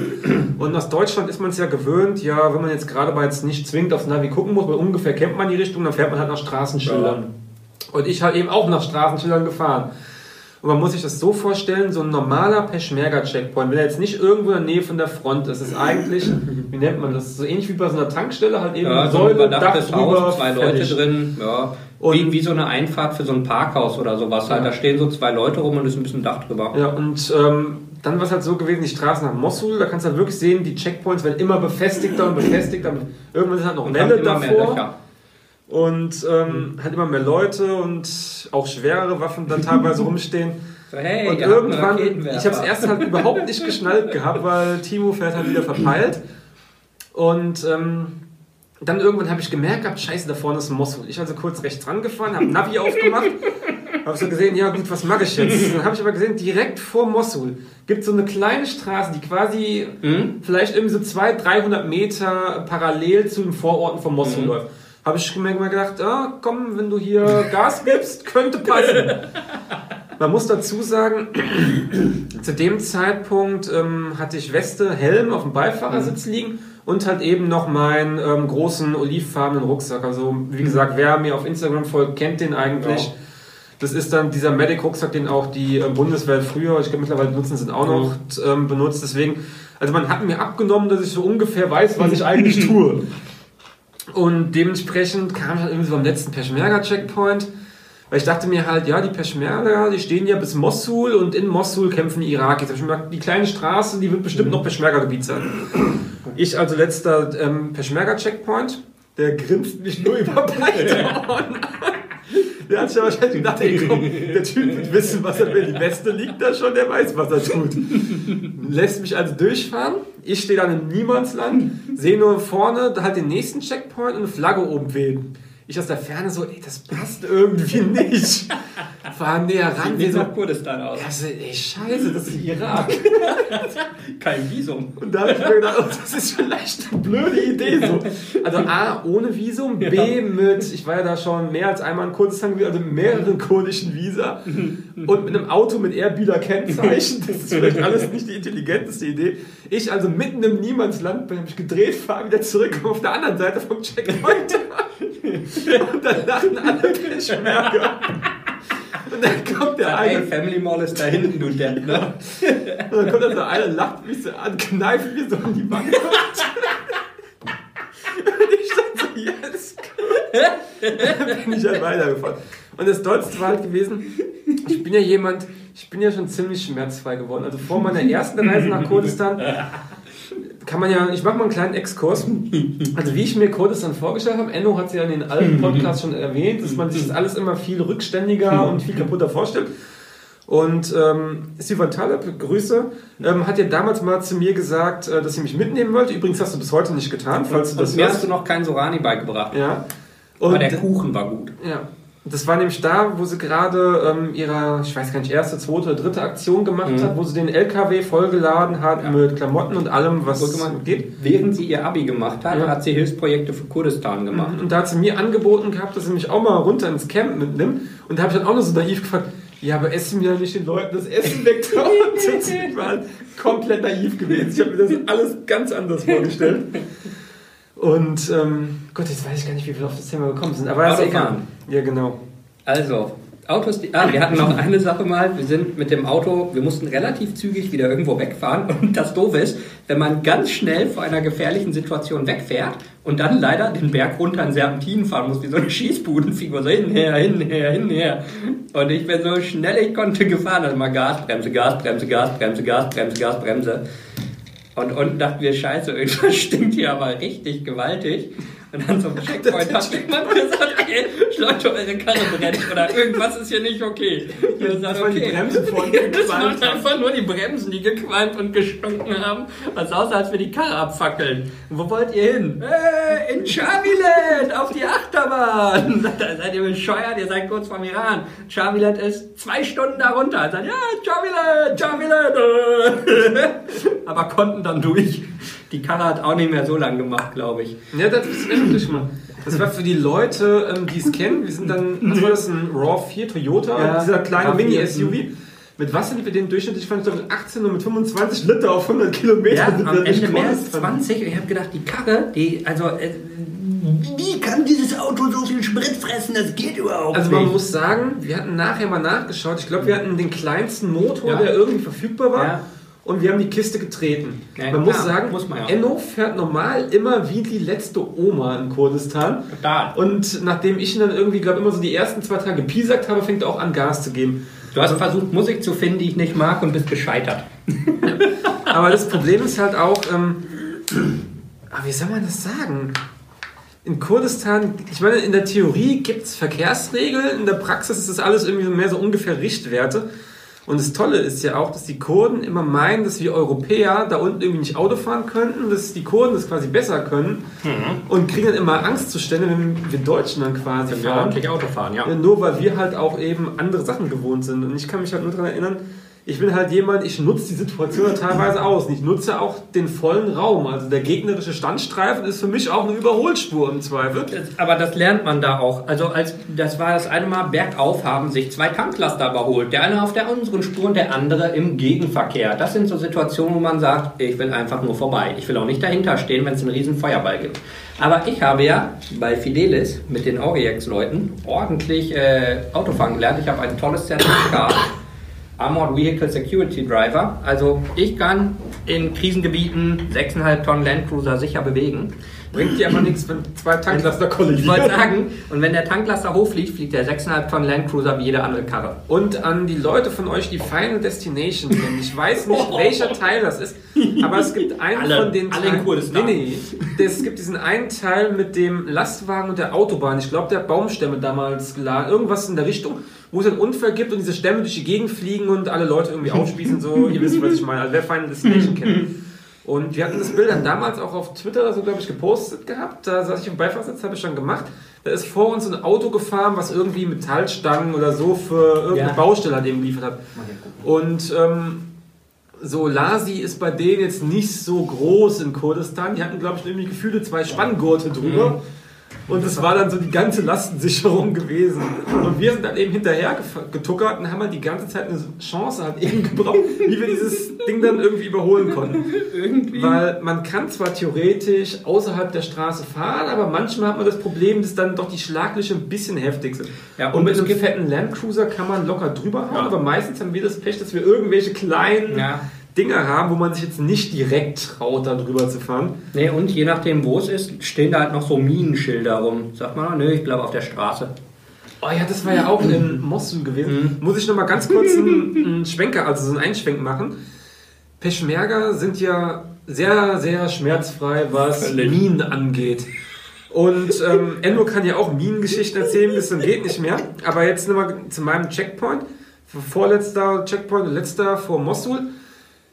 B: Und aus Deutschland ist man es ja gewöhnt, ja, wenn man jetzt gerade mal jetzt nicht zwingend aufs Navi gucken muss, weil ungefähr kennt man die Richtung, dann fährt man halt nach Straßenschildern. Und ich halt eben auch nach Straßenschildern gefahren. Und man muss sich das so vorstellen, so ein normaler Peschmerga-Checkpoint, wenn er jetzt nicht irgendwo in der Nähe von der Front ist, ist eigentlich, <laughs> wie nennt man das, so ähnlich wie bei so einer Tankstelle, halt eben
A: ja, so ein
B: Säule, Dach
A: überdachtes
B: drüber,
A: Haus, zwei Leute
B: fertig.
A: drin. Ja. Wie, wie so eine Einfahrt für so ein Parkhaus oder sowas. Halt.
B: Ja.
A: Da stehen so zwei Leute rum und ist ein bisschen Dach drüber.
B: Ja, und ähm, dann war es halt so gewesen, die Straße nach Mosul, da kannst du halt wirklich sehen, die Checkpoints werden immer befestigter und befestigter. Irgendwann sind halt noch
A: Und mehr
B: davor. Und ähm, halt immer mehr Leute und auch schwerere Waffen dann teilweise <laughs> rumstehen.
A: So, hey,
B: und irgendwann, ich habe es erst halt überhaupt nicht geschnallt gehabt, weil Timo fährt halt wieder verpeilt. Und ähm, dann irgendwann habe ich gemerkt gehabt, scheiße, da vorne ist ein Mosul. Ich also kurz rechts rangefahren, habe Navi <laughs> aufgemacht, habe so gesehen, ja gut, was mache ich jetzt? <laughs> Dann habe ich aber gesehen, direkt vor Mosul gibt es so eine kleine Straße, die quasi
A: Hm?
B: vielleicht irgendwie so 200, 300 Meter parallel zu den Vororten von Mosul
A: Mhm.
B: läuft. Habe ich mir mal gedacht, ah, komm, wenn du hier Gas gibst, könnte passen. <laughs> Man muss dazu sagen, <clears throat> zu dem Zeitpunkt ähm, hatte ich Weste, Helm auf dem Beifahrersitz liegen und halt eben noch meinen ähm, großen olivfarbenen Rucksack. Also wie gesagt, wer mir auf Instagram folgt, kennt den eigentlich.
A: Ja.
B: Das ist dann dieser Medic-Rucksack, den auch die äh, Bundeswehr früher, ich glaube mittlerweile nutzen sie ihn auch noch, ähm, benutzt. Deswegen, also man hat mir abgenommen, dass ich so ungefähr weiß, was ich <laughs> eigentlich tue. Und dementsprechend kam ich halt irgendwie so am letzten Peschmerga-Checkpoint, weil ich dachte mir halt, ja, die Peschmerga, die stehen ja bis Mosul und in Mosul kämpfen die Irakis. Ich mir die kleine Straße, die wird bestimmt noch Peschmerga-Gebiet sein. Ich also letzter ähm, Peschmerga-Checkpoint, der grinst mich nur <laughs> über beide. <laughs> Der hat sich ja wahrscheinlich gedacht, ey, komm, der Typ wird wissen, was er will. Die Weste liegt da schon, der weiß, was er tut. Lässt mich also durchfahren. Ich stehe dann im Niemandsland, sehe nur vorne halt den nächsten Checkpoint und eine Flagge oben wehen. Ich aus der Ferne so, ey, das passt irgendwie nicht. Fahr näher ran,
A: Sieht nicht
B: so,
A: nach Kurdistan aus.
B: ja, so, ey, scheiße, das ist Irak. <laughs>
A: Kein Visum.
B: Und da habe ich mir gedacht, oh, das ist vielleicht eine blöde Idee. So. Also A, ohne Visum, B, mit, ich war ja da schon mehr als einmal in Kurdistan gewesen, also mit mehreren kurdischen Visa und mit einem Auto mit Airbilder Kennzeichen. Das ist vielleicht alles nicht die intelligenteste Idee. Ich also mitten im Niemandsland bin, habe ich gedreht, fahre wieder zurück auf der anderen Seite vom Checkpoint. <laughs> Und dann lachen alle Peschmerga. Und dann kommt der
A: Hey,
B: eine
A: Family Mall ist da hinten, du Depp, ne?
B: und dann kommt da so einer, lacht mich so an, kneift mir so an die Wange. Und ich stand so, yes. Dann bin ich halt weitergefahren. Und das Dollste war halt gewesen, ich bin ja jemand, ich bin ja schon ziemlich schmerzfrei geworden. Also vor meiner ersten Reise nach Kurdistan kann man ja, ich mache mal einen kleinen Exkurs. Also wie ich mir Kurdistan vorgestellt habe, Enno hat es ja in den alten Podcasts schon erwähnt, dass man sich das alles immer viel rückständiger und viel kaputter vorstellt. Und ähm, Sivan Taleb, Grüße, ähm, hat ja damals mal zu mir gesagt, äh, dass sie mich mitnehmen wollte. Übrigens hast du bis heute nicht getan, falls du
A: Und
B: das
A: mir hast du noch kein Sorani beigebracht.
B: Ja.
A: Aber
B: Und,
A: der Kuchen war gut.
B: ja. Das war nämlich da, wo sie gerade ähm, ihre, ich weiß gar nicht, erste, zweite dritte Aktion gemacht
A: Mhm.
B: hat, wo sie den LKW vollgeladen hat
A: Ja.
B: mit Klamotten und allem, was
A: Wohlgemeint,
B: geht.
A: Während sie ihr Abi gemacht hat,
B: Ja.
A: hat sie Hilfsprojekte für Kurdistan gemacht.
B: Und da hat sie mir angeboten gehabt, dass sie mich auch mal runter ins Camp mitnimmt. Und da habe ich dann auch noch so naiv gefragt, ja, aber essen wir ja nicht den Leuten das Essen weg. Und ich war halt komplett naiv gewesen. Ich habe mir das alles ganz anders vorgestellt. Und ähm, Gott, jetzt weiß ich gar nicht, wie wir auf das Thema gekommen sind. Aber ist
A: Autofahren.
B: egal. Ja, genau.
A: Also, Autos, die, ah, wir hatten noch eine Sache mal. Wir sind mit dem Auto, wir mussten relativ zügig wieder irgendwo wegfahren. <laughs> Und das Doofe ist, wenn man ganz schnell vor einer gefährlichen Situation wegfährt und dann leider den Berg runter in Serpentinen fahren muss, wie so eine Schießbudenfigur, so hinher, hinher, hinher. Und ich bin so schnell ich konnte gefahren, also mal Gasbremse, Gasbremse, Gasbremse, Gasbremse, Gasbremse. Und unten dachten wir, scheiße, irgendwas <laughs> stinkt hier aber richtig gewaltig. Und dann zum Checkpoint hat jemand gesagt, ey, Leute, eure Karre brennt oder irgendwas ist hier nicht okay. Gesagt,
B: Das waren die
A: okay.
B: Bremsen <laughs> vorne, die
A: Das waren einfach nur die Bremsen, die gequalmt und gestunken haben. Es aussah, als wir die Karre abfackeln. Wo wollt ihr hin? Äh, in Charmiland, auf die Achterbahn. <laughs> Sagt er, seid ihr bescheuert? Ihr seid kurz vom Iran. Charmiland ist zwei Stunden darunter. Sagt, ja, Charmiland, Charmiland. <laughs> Aber konnten dann durch. Die Karre hat auch nicht mehr so lang gemacht, glaube ich.
B: Ja, das ist endlich mal. Das war für die Leute, ähm, die es kennen. Wir sind dann, was war das, ein RAW 4 Toyota,
A: Ja,
B: dieser kleine
A: RAV4,
B: Mini-SUV. Mit was sind wir denn durchschnittlich? Fand ich doch mit 18 und mit 25 Liter auf 100 Kilometer.
A: Ja, am Ende mehr als
B: Kurdistan.
A: 20. Und ich habe gedacht, die Karre, die, also, äh, wie kann dieses Auto so viel Sprit fressen? Das geht überhaupt
B: Also man
A: nicht.
B: muss sagen, wir hatten nachher mal nachgeschaut. Ich glaube, wir hatten den kleinsten Motor,
A: Ja.
B: der irgendwie verfügbar war.
A: Ja.
B: Und wir haben die Kiste getreten.
A: Ja,
B: man
A: klar,
B: muss sagen,
A: muss man ja.
B: Enno fährt normal immer wie die letzte Oma in Kurdistan.
A: Total.
B: Und nachdem ich ihn dann irgendwie, glaube immer so die ersten zwei Tage piesackt habe, fängt er auch an Gas zu geben.
A: Du hast versucht, Musik zu finden, die ich nicht mag und bist gescheitert. <laughs>
B: Aber das Problem ist halt auch, ähm, ah, wie soll man das sagen? In Kurdistan, ich meine, in der Theorie gibt es Verkehrsregeln, in der Praxis ist das alles irgendwie so mehr so ungefähr Richtwerte. Und das Tolle ist ja auch, dass die Kurden immer meinen, dass wir Europäer da unten irgendwie nicht Auto fahren könnten, dass die Kurden das quasi besser können und kriegen dann immer Angstzustände, wenn wir Deutschen dann quasi
A: Wenn wir
B: fahren.
A: ordentlich Auto fahren. Ja,
B: nur weil wir halt auch eben andere Sachen gewohnt sind. Und ich kann mich halt nur daran erinnern, ich bin halt jemand, ich nutze die Situation teilweise aus. Und ich nutze auch den vollen Raum. Also der gegnerische Standstreifen ist für mich auch eine Überholspur im Zweifel.
A: Aber das lernt man da auch. Also als das war das eine Mal bergauf haben sich zwei Tanklaster überholt. Der eine auf der unseren Spur und der andere im Gegenverkehr. Das sind so Situationen, wo man sagt, ich will einfach nur vorbei. Ich will auch nicht dahinter stehen, wenn es einen riesen Feuerball gibt. Aber ich habe ja bei Fidelis mit den Aurex-Leuten ordentlich äh, Autofahren gelernt. Ich habe ein tolles Zertifikat. Armored Vehicle Security Driver. Also ich kann in Krisengebieten 6,5 Tonnen Landcruiser sicher bewegen.
B: Bringt dir aber nichts, wenn zwei Tanklaster
A: Ich wollte
B: kollidieren.
A: sagen, <laughs> und wenn der Tanklaster hochfliegt, fliegt der 6,5 Tonnen Landcruiser wie jede andere Karre.
B: Und an die Leute von euch, die Final Destination kennen. Ich weiß nicht, <laughs> welcher Teil das ist, aber es gibt einen
A: Alle-
B: von den
A: alle
B: Teilen-
A: Kurdistan.
B: Nee, nee. Es gibt diesen einen Teil mit dem Lastwagen und der Autobahn. Ich glaube, der hat Baumstämme damals geladen. Irgendwas in der Richtung, wo es einen Unfall gibt und diese Stämme durch die Gegend fliegen und alle Leute irgendwie aufspießen. So, ihr wisst, was ich meine. Also wer Final Destination kennt. Und wir hatten das Bild dann damals auch auf Twitter so, glaube ich, gepostet gehabt. Da saß ich im Beifahrersitz, habe ich schon gemacht. Da ist vor uns ein Auto gefahren, was irgendwie Metallstangen oder so für irgendeine
A: Ja.
B: Baustelle hat eben geliefert hat. Und ähm, so Lasi ist bei denen jetzt nicht so groß in Kurdistan. Die hatten, glaube ich, irgendwie gefühlte zwei Spanngurte drüber. Und das war dann so die ganze Lastensicherung gewesen. Und wir sind dann eben hinterher getuckert und haben halt die ganze Zeit eine Chance halt eben gebraucht, wie wir dieses Ding dann irgendwie überholen konnten.
A: Irgendwie.
B: Weil man kann zwar theoretisch außerhalb der Straße fahren, aber manchmal hat man das Problem, dass dann doch die Schlaglöcher ein bisschen heftig sind.
A: Ja,
B: und
A: und
B: mit einem fetten Landcruiser kann man locker drüber hauen,
A: Ja.
B: aber meistens haben wir das Pech, dass wir irgendwelche kleinen
A: Ja.
B: Dinger haben, wo man sich jetzt nicht direkt traut, da drüber zu fahren.
A: Nee, und je nachdem, wo es ist, stehen da halt noch so Minenschilder rum. Sagt man, nö, ich bleibe auf der Straße.
B: Oh ja, das war ja auch in Mosul gewesen. Muss ich noch mal ganz kurz einen, einen Schwenker, also so einen Einschwenk machen. Peschmerga sind ja sehr, sehr schmerzfrei, was
A: Völlig.
B: Minen angeht. Und ähm, Enno kann ja auch Minengeschichten erzählen, bis zum geht nicht mehr. Aber jetzt nochmal zu meinem Checkpoint. Vorletzter Checkpoint, letzter vor Mosul.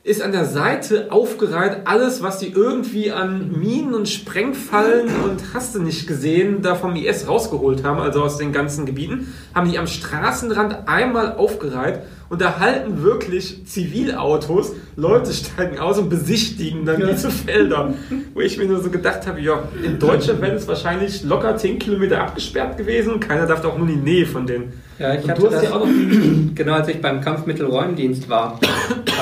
B: Ist an der Seite aufgereiht alles, was die irgendwie an Minen und Sprengfallen und hast du nicht gesehen, da vom IS rausgeholt haben, also aus den ganzen Gebieten, haben die am Straßenrand einmal aufgereiht und da halten wirklich Zivilautos, Leute steigen aus und besichtigen dann diese Felder, wo ich mir nur so gedacht habe, ja, in Deutschland wäre es wahrscheinlich locker 10 Kilometer abgesperrt gewesen und keiner darf da auch nur in die Nähe von denen.
A: Ja, ich hatte das, ja auch noch <clears throat> genau als ich beim Kampfmittelräumdienst war.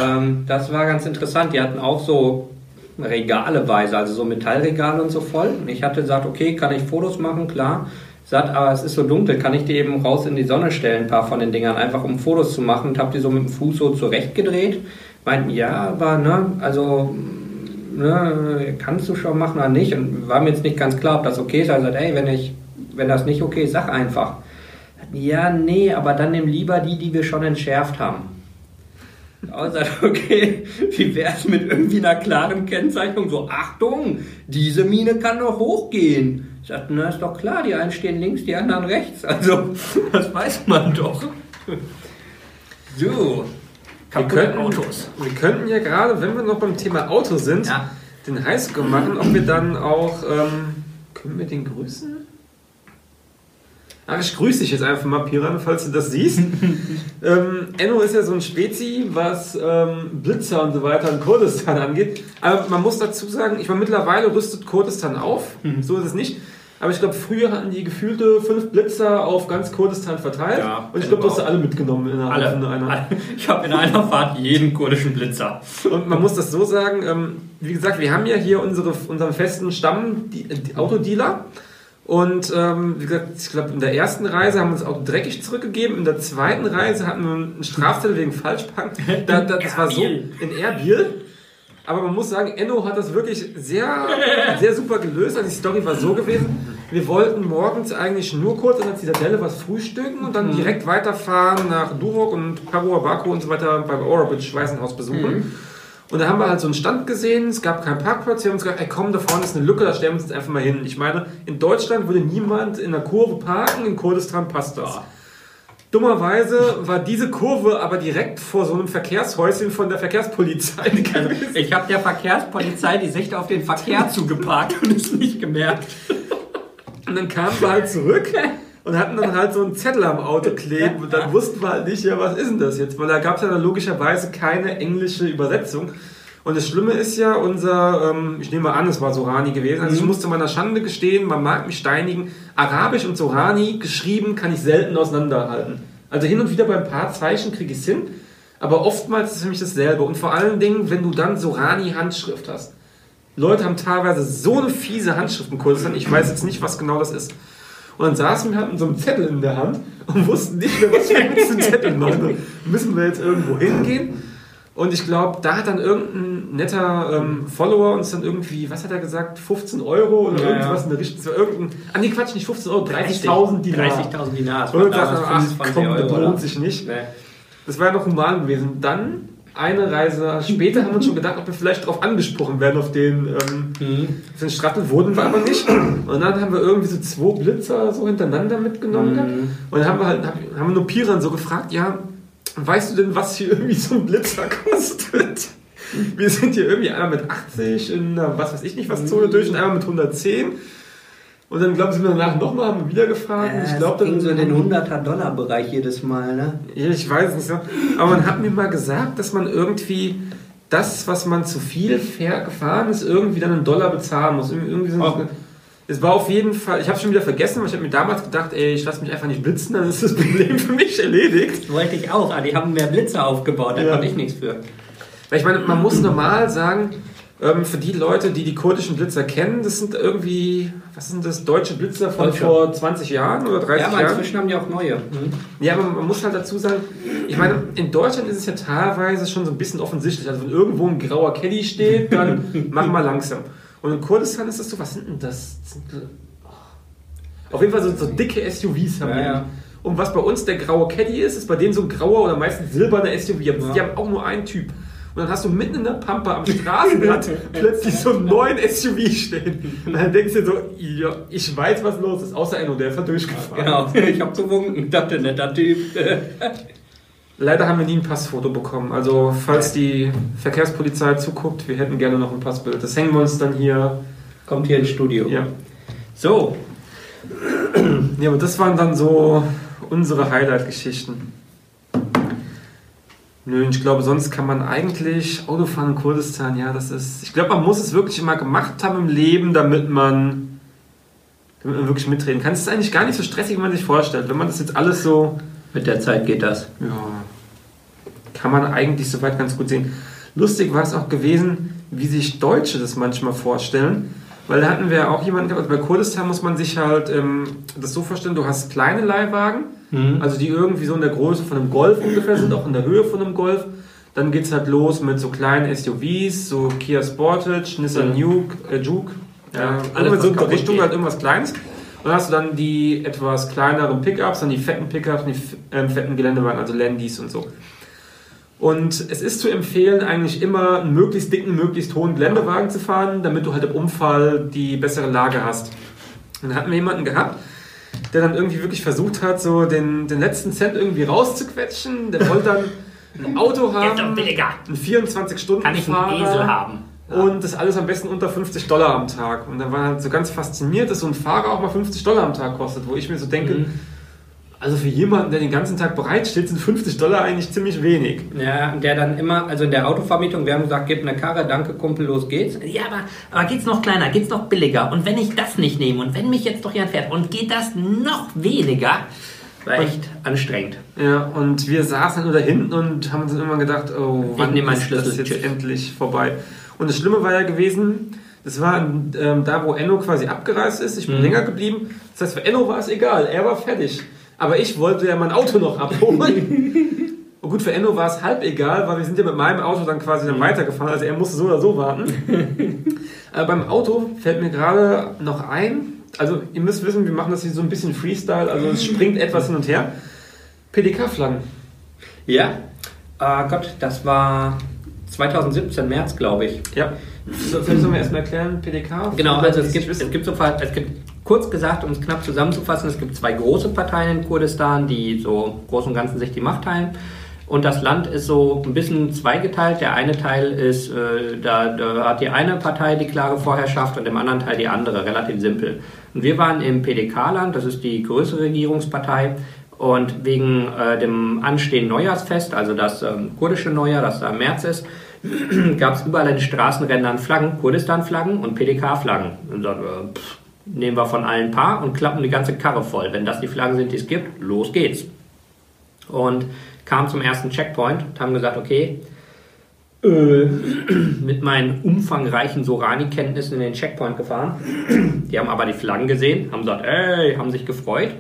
A: ähm, das war ganz interessant. Die hatten auch so regaleweise, also so Metallregale und so voll. Und ich hatte gesagt, okay, kann ich Fotos machen, klar. Sagt, aber es ist so dunkel, kann ich die eben raus in die Sonne stellen, ein paar von den Dingern, einfach um Fotos zu machen. Und habe die so mit dem Fuß so zurechtgedreht. Meinten, ja, aber ne, also ne, kannst du schon machen oder nicht? Und war mir jetzt nicht ganz klar, ob das okay ist. Also, ey, wenn ich, wenn das nicht okay ist, sag einfach. Ja, nee, aber dann nimm lieber die, die wir schon entschärft haben. Und okay, wie wäre es mit irgendwie einer klaren Kennzeichnung? So, Achtung, diese Mine kann noch hochgehen. Ich sagte, na, ist doch klar, die einen stehen links, die anderen rechts. Also, <laughs> das weiß man doch.
B: So, wir könnten, Autos. Wir könnten ja gerade, wenn wir noch beim Thema Auto sind, ja. den Highscore machen, ob wir dann auch, ähm, können wir den grüßen? Ach, ich grüße dich jetzt einfach mal, Piran, falls du das siehst. <laughs> ähm, Enno ist ja so ein Spezi, was ähm, Blitzer und so weiter in Kurdistan angeht. Aber man muss dazu sagen, ich meine, mittlerweile rüstet Kurdistan auf. Mhm. So ist es nicht. Aber ich glaube, früher hatten die gefühlte fünf Blitzer auf ganz Kurdistan verteilt. Ja, und ich glaube, du hast alle mitgenommen innerhalb
A: alle, von einer. <laughs> Ich habe in einer Fahrt jeden kurdischen Blitzer.
B: Und man muss das so sagen, ähm, wie gesagt, wir haben ja hier unsere, unseren festen Stamm, die, die Autodealer. Und ähm, wie gesagt, ich glaube, in der ersten Reise haben wir uns auch dreckig zurückgegeben. In der zweiten Reise hatten wir einen Strafzettel wegen Falschparken. <laughs> Da, da, das war so in Erbil. Aber man muss sagen, Enno hat das wirklich sehr, <laughs> sehr super gelöst. Also die Story war so gewesen. Wir wollten morgens eigentlich nur kurz in der Zitadelle was frühstücken und dann mhm. direkt weiterfahren nach Durok und Parua Baku und so weiter beim Orobitsch Waisenhaus besuchen. Mhm. Und da haben wir halt so einen Stand gesehen, es gab keinen Parkplatz, wir haben uns gesagt, ey komm, da vorne ist eine Lücke, da stellen wir uns jetzt einfach mal hin. Ich meine, in Deutschland würde niemand in der Kurve parken, in Kurdistan passt das. Ja. Dummerweise war diese Kurve aber direkt vor so einem Verkehrshäuschen von der Verkehrspolizei. <laughs>
A: Ich habe der Verkehrspolizei die Sicht auf den Verkehr zugeparkt und es nicht gemerkt.
B: Und dann kamen wir halt zurück <laughs> und hatten dann halt so einen Zettel am Auto kleben und dann wussten wir halt nicht, ja, was ist denn das jetzt? Weil da gab es ja dann logischerweise keine englische Übersetzung. Und das Schlimme ist ja, unser, ähm, ich nehme mal an, es war Sorani gewesen, also ich mhm. musste meiner Schande gestehen, man mag mich steinigen, Arabisch und Sorani geschrieben kann ich selten auseinanderhalten. Also hin und wieder bei ein paar Zeichen kriege ich es hin, aber oftmals ist es für mich dasselbe. Und vor allen Dingen, wenn du dann Sorani-Handschrift hast. Leute haben teilweise so eine fiese Handschrift im Kurdistan, ich weiß jetzt nicht, was genau das ist. Und dann saßen wir halt mit so einem Zettel in der Hand und wussten nicht mehr, was wir mit diesem Zettel machen. Müssen wir jetzt irgendwo hingehen? Und ich glaube, da hat dann irgendein netter ähm, Follower uns dann irgendwie, was hat er gesagt, 15 Euro oder ja, irgendwas ja. in der Richtung. Irgendein, ah nee, Quatsch, nicht 15 Euro, 30.000 Dinar.
A: 30.000 Dinar.
B: Und dann ach komm, Euro, das lohnt sich nicht. Nee. Das war ja noch human gewesen. Dann eine Reise später haben wir uns schon gedacht, ob wir vielleicht darauf angesprochen werden, auf den, ähm, mhm. den Strattel wurden wir aber nicht. Und dann haben wir irgendwie so zwei Blitzer so hintereinander mitgenommen. Mhm. Und dann haben wir halt, haben wir nur Piran so gefragt, ja, weißt du denn, was hier irgendwie so ein Blitzer <laughs> kostet? Wir sind hier irgendwie einmal mit 80 in einer, was weiß ich nicht, was Zone durch und einmal mit 110. Und dann, glaube ich, sind wir danach nochmal, haben wir wieder gefragt.
A: Äh, ich glaube, dann. so in den 100er-Dollar-Bereich jedes Mal, ne?
B: Ja, ich weiß nicht so. Aber man hat mir mal gesagt, dass man irgendwie das, was man zu viel gefahren ist, irgendwie dann einen Dollar bezahlen muss. Irgendwie so oh. Es war auf jeden Fall, ich habe schon wieder vergessen, weil ich habe mir damals gedacht, ey, ich lasse mich einfach nicht blitzen, dann ist das Problem für mich erledigt.
A: Das wollte ich auch, aber die haben mehr Blitze aufgebaut, da ja. konnte ich nichts für.
B: Weil ich meine, man muss normal sagen, ähm, für die Leute, die die kurdischen Blitzer kennen, das sind irgendwie, was sind das, deutsche Blitzer von Deutsche. vor 20 Jahren oder 30 Jahren? Ja, aber
A: inzwischen haben die auch neue. Mhm.
B: Ja, aber man muss halt dazu sagen, ich meine, in Deutschland ist es ja teilweise schon so ein bisschen offensichtlich. Also wenn irgendwo ein grauer Caddy steht, dann <laughs> mach mal langsam. Und in Kurdistan ist das so, was sind denn das? Sind, oh. Auf jeden Fall so, so dicke SUVs haben ja, die. Ja. Und was bei uns der graue Caddy ist, ist bei denen so ein grauer oder meistens silberner SUV. Ja. Die haben auch nur einen Typ. Und dann hast du mitten in der Pampa am Straßenrand <laughs> plötzlich so einen neuen SUV stehen. Und dann denkst du dir so, ja, ich weiß, was los ist, außer Enno, der ist da durchgefahren.
A: Genau, <laughs> ich hab gewunken, dachte, netter Typ. <laughs>
B: Leider haben wir nie ein Passfoto bekommen. Also, falls die Verkehrspolizei zuguckt, wir hätten gerne noch ein Passbild. Das hängen wir uns dann hier.
A: Kommt hier ins Studio.
B: Ja.
A: So, <clears throat>
B: Ja, aber das waren dann so unsere Highlight-Geschichten. Nö, ich glaube, sonst kann man eigentlich Autofahren in Kurdistan, ja, das ist. Ich glaube, man muss es wirklich immer gemacht haben im Leben, damit man, damit man wirklich mitreden kann. Es ist eigentlich gar nicht so stressig, wie man sich vorstellt. Wenn man das jetzt alles so,
A: mit der Zeit geht das.
B: ja, kann man eigentlich soweit ganz gut sehen. Lustig war es auch gewesen, wie sich Deutsche das manchmal vorstellen. Weil da hatten wir auch jemanden gehabt, also bei Kurdistan muss man sich halt ähm, das so vorstellen, du hast kleine Leihwagen,
A: Mhm.
B: also die irgendwie so in der Größe von einem Golf ungefähr sind, auch in der Höhe von einem Golf. Dann geht es halt los mit so kleinen SUVs, so Kia Sportage, Nissan. Juke, äh, Juke.
A: Ja, alles,
B: so
A: kaputt
B: Richtung
A: geht.
B: halt irgendwas Kleines. Und dann hast du dann die etwas kleineren Pickups, dann die fetten Pickups, die ähm, fetten Geländewagen, also Landys und so. Und es ist zu empfehlen, eigentlich immer einen möglichst dicken, möglichst hohen Geländewagen zu fahren, damit du halt im Unfall die bessere Lage hast. Und dann hatten wir jemanden gehabt, der dann irgendwie wirklich versucht hat, so den, den letzten Cent irgendwie rauszuquetschen. Der wollte dann ein <laughs> Auto haben,
A: billiger.
B: einen 24-Stunden-Fahrer.
A: Kann ich einen Esel haben?
B: Und das alles am besten unter 50 Dollar am Tag. Und dann war er halt so ganz fasziniert, dass so ein Fahrer auch mal 50 Dollar am Tag kostet, wo ich mir so denke,
A: Mhm.
B: Also für jemanden, der den ganzen Tag bereitsteht, sind 50 Dollar eigentlich ziemlich wenig.
A: Ja, der dann immer, also in der Autovermietung, wir haben gesagt, gib eine Karre, danke Kumpel, los geht's. Ja, aber, aber geht's noch kleiner, geht's noch billiger? Und wenn ich das nicht nehme und wenn mich jetzt doch jemand fährt und geht das noch weniger, war echt anstrengend.
B: Ja, und wir saßen nur da hinten und haben uns dann immer gedacht, oh, wann ist
A: Schlüssel,
B: das jetzt
A: tschüss.
B: endlich vorbei? Und das Schlimme war ja gewesen, das war ähm, da, wo Enno quasi abgereist ist. Ich bin
A: Mhm.
B: länger geblieben. Das heißt, für Enno war es egal, er war fertig. Aber ich wollte ja mein Auto noch abholen. Und gut, für Enno war es halb egal, weil wir sind ja mit meinem Auto dann quasi dann weitergefahren. Also er musste so oder so warten. Aber <laughs> beim Auto fällt mir gerade noch ein, also ihr müsst wissen, wir machen das hier so ein bisschen Freestyle, also es springt etwas hin und her. PDK-Flaggen.
A: Ja, äh, Gott, das war 2017, März, glaube ich.
B: Ja. So, vielleicht sollen wir erstmal erklären, PDK?
A: Genau, also es gibt, es gibt so es gibt kurz gesagt, um es knapp zusammenzufassen, es gibt zwei große Parteien in Kurdistan, die so im Großen und Ganzen sich die Macht teilen. Und das Land ist so ein bisschen zweigeteilt. Der eine Teil ist, äh, da, da hat die eine Partei die klare Vorherrschaft und im anderen Teil die andere, relativ simpel. Und wir waren im PDK-Land, das ist die größere Regierungspartei. Und wegen äh, dem anstehenden Neujahrsfest, also das ähm, kurdische Neujahr, das da im März ist, <clears throat> gab es überall an den Straßenrändern Flaggen, Kurdistan-Flaggen und PDK-Flaggen. Und dann, äh, pff, nehmen wir von allen ein paar und klappen die ganze Karre voll. Wenn das die Flaggen sind, die es gibt, los geht's. Und kam zum ersten Checkpoint und haben gesagt, okay, äh, <clears throat> mit meinen umfangreichen Sorani-Kenntnissen in den Checkpoint gefahren. <clears throat> Die haben aber die Flaggen gesehen, haben gesagt, ey, haben sich gefreut.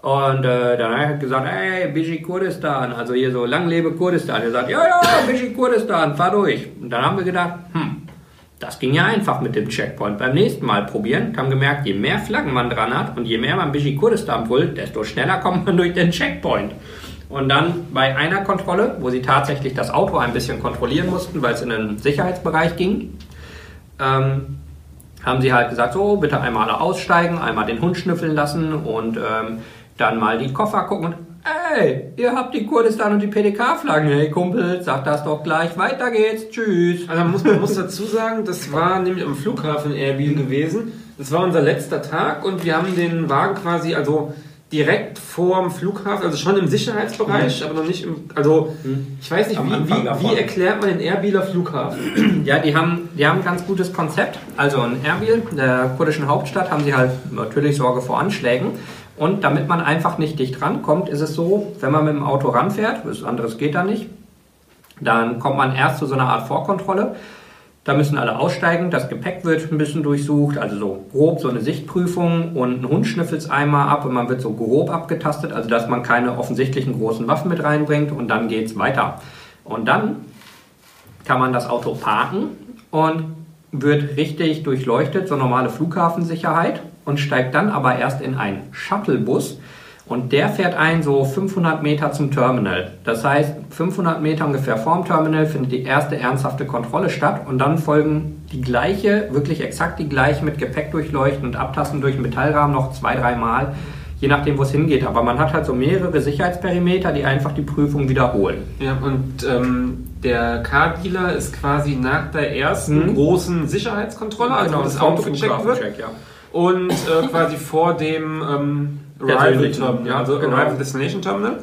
A: Und äh, dann hat er gesagt, ey, Biji Kurdistan, also hier so, lang lebe Kurdistan. Er sagt, ja, ja, Biji Kurdistan, fahr durch. Und dann haben wir gedacht, hm, das ging ja einfach mit dem Checkpoint. Beim nächsten Mal probieren, haben gemerkt, je mehr Flaggen man dran hat und je mehr man Biji Kurdistan brüllt, desto schneller kommt man durch den Checkpoint. Und dann bei einer Kontrolle, wo sie tatsächlich das Auto ein bisschen kontrollieren mussten, weil es in den Sicherheitsbereich ging, ähm, haben sie halt gesagt, so, bitte einmal aussteigen, einmal den Hund schnüffeln lassen und ähm, dann mal die Koffer gucken Ey, ihr habt die Kurdistan und die PDK-Flaggen. Hey Kumpel, sag das doch gleich. Weiter geht's. Tschüss.
B: Also man muss, man muss dazu sagen, das war nämlich am Flughafen Erbil gewesen. Das war unser letzter Tag und wir haben den Wagen quasi also direkt vorm Flughafen, also schon im Sicherheitsbereich, aber noch nicht im, also ich weiß nicht, wie, wie, wie erklärt man den Erbiler Flughafen?
A: Ja, die haben, die haben ein ganz gutes Konzept. Also in Erbil, der kurdischen Hauptstadt, haben sie halt natürlich Sorge vor Anschlägen. Und damit man einfach nicht dicht rankommt, ist es so, wenn man mit dem Auto ranfährt, was anderes geht da nicht, dann kommt man erst zu so einer Art Vorkontrolle. Da müssen alle aussteigen, das Gepäck wird ein bisschen durchsucht, also so grob so eine Sichtprüfung und ein Hund schnüffelt einmal ab und man wird so grob abgetastet, also dass man keine offensichtlichen großen Waffen mit reinbringt und dann geht's weiter. Und dann kann man das Auto parken und wird richtig durchleuchtet, so normale Flughafensicherheit und steigt dann aber erst in einen Shuttlebus und der fährt ein so 500 Meter zum Terminal. Das heißt, 500 Meter ungefähr vorm Terminal findet die erste ernsthafte Kontrolle statt und dann folgen die gleiche, wirklich exakt die gleiche mit Gepäck durchleuchten und Abtasten durch den Metallrahmen noch zwei, drei Mal. je nachdem, wo es hingeht. Aber man hat halt so mehrere Sicherheitsperimeter, die einfach die Prüfung wiederholen.
B: Ja, und ähm, der Car-Dealer ist quasi nach der ersten
A: Mhm.
B: großen Sicherheitskontrolle, also
A: Genau,
B: das Auto gecheckt wird,
A: ja.
B: Und äh, quasi vor dem ähm, Arrival
A: Persönlichen,
B: Terminal,
A: ja,
B: also
A: genau.
B: Arrival Destination Terminal.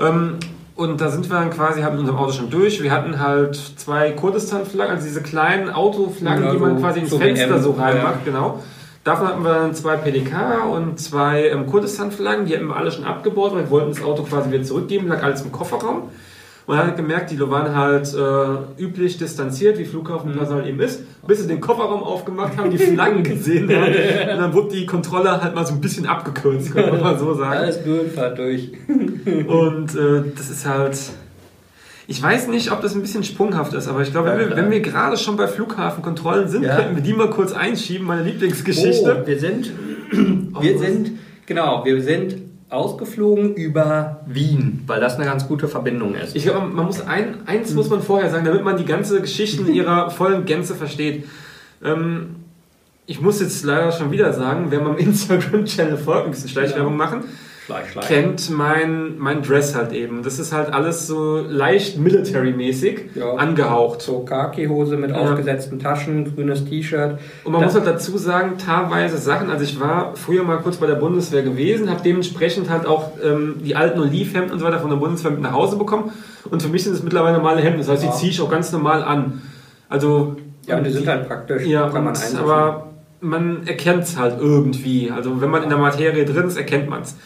B: Ähm, und da sind wir dann quasi halt mit unserem Auto schon durch. Wir hatten halt zwei Kurdistan-Flaggen, also diese kleinen Autoflaggen,
A: Ja,
B: die man
A: so-
B: quasi ins Fenster
A: WM,
B: so reinmacht,
A: ja.
B: genau. Davon hatten wir dann zwei PDK und zwei ähm, Kurdistan-Flaggen, die hatten wir alle schon abgebaut, weil wir wollten das Auto quasi wieder zurückgeben, lag alles im Kofferraum. Und dann hat gemerkt, die waren halt äh, üblich distanziert, wie Flughafenpersonal eben ist, bis sie den Kofferraum aufgemacht haben, die <laughs> Flaggen gesehen haben. Und dann wurde die Kontrolle halt mal so ein bisschen abgekürzt, kann man mal so sagen.
A: Alles Bürdenfahrt durch. <laughs>
B: Und äh, das ist halt. Ich weiß nicht, ob das ein bisschen sprunghaft ist, aber ich glaube,
A: Ja,
B: wenn, wir, wenn wir gerade schon bei Flughafenkontrollen sind,
A: Ja.
B: könnten wir die mal kurz einschieben, meine Lieblingsgeschichte.
A: Oh, wir sind, <clears throat> wir sind, genau, wir sind ausgeflogen über Wien, weil das eine ganz gute Verbindung ist.
B: Ich glaube, man muss ein, eins muss man vorher sagen, damit man die ganze Geschichte in ihrer <laughs> vollen Gänze versteht. Ähm, ich muss jetzt leider schon wieder sagen, wer meinem Instagram-Channel folgt, ein bisschen Schleichwerbung machen,
A: Schleich, schleich.
B: kennt mein, mein Dress halt eben. Das ist halt alles so leicht military-mäßig
A: Ja.
B: angehaucht.
A: So Khaki-Hose mit
B: Ja.
A: aufgesetzten Taschen, grünes T-Shirt.
B: Und man
A: Das-
B: muss halt dazu sagen, teilweise Sachen, also ich war früher mal kurz bei der Bundeswehr gewesen, habe dementsprechend halt auch ähm, die alten Olivhemden und so weiter von der Bundeswehr mit nach Hause bekommen. Und für mich sind es mittlerweile normale Hemden, das heißt, die
A: Ja.
B: ziehe ich auch ganz normal an. Also,
A: Ja, und die sind halt praktisch.
B: ja,
A: kann man
B: und,
A: einsetzen.
B: aber man erkennt es halt irgendwie. Also wenn man in der Materie drin ist, erkennt man es.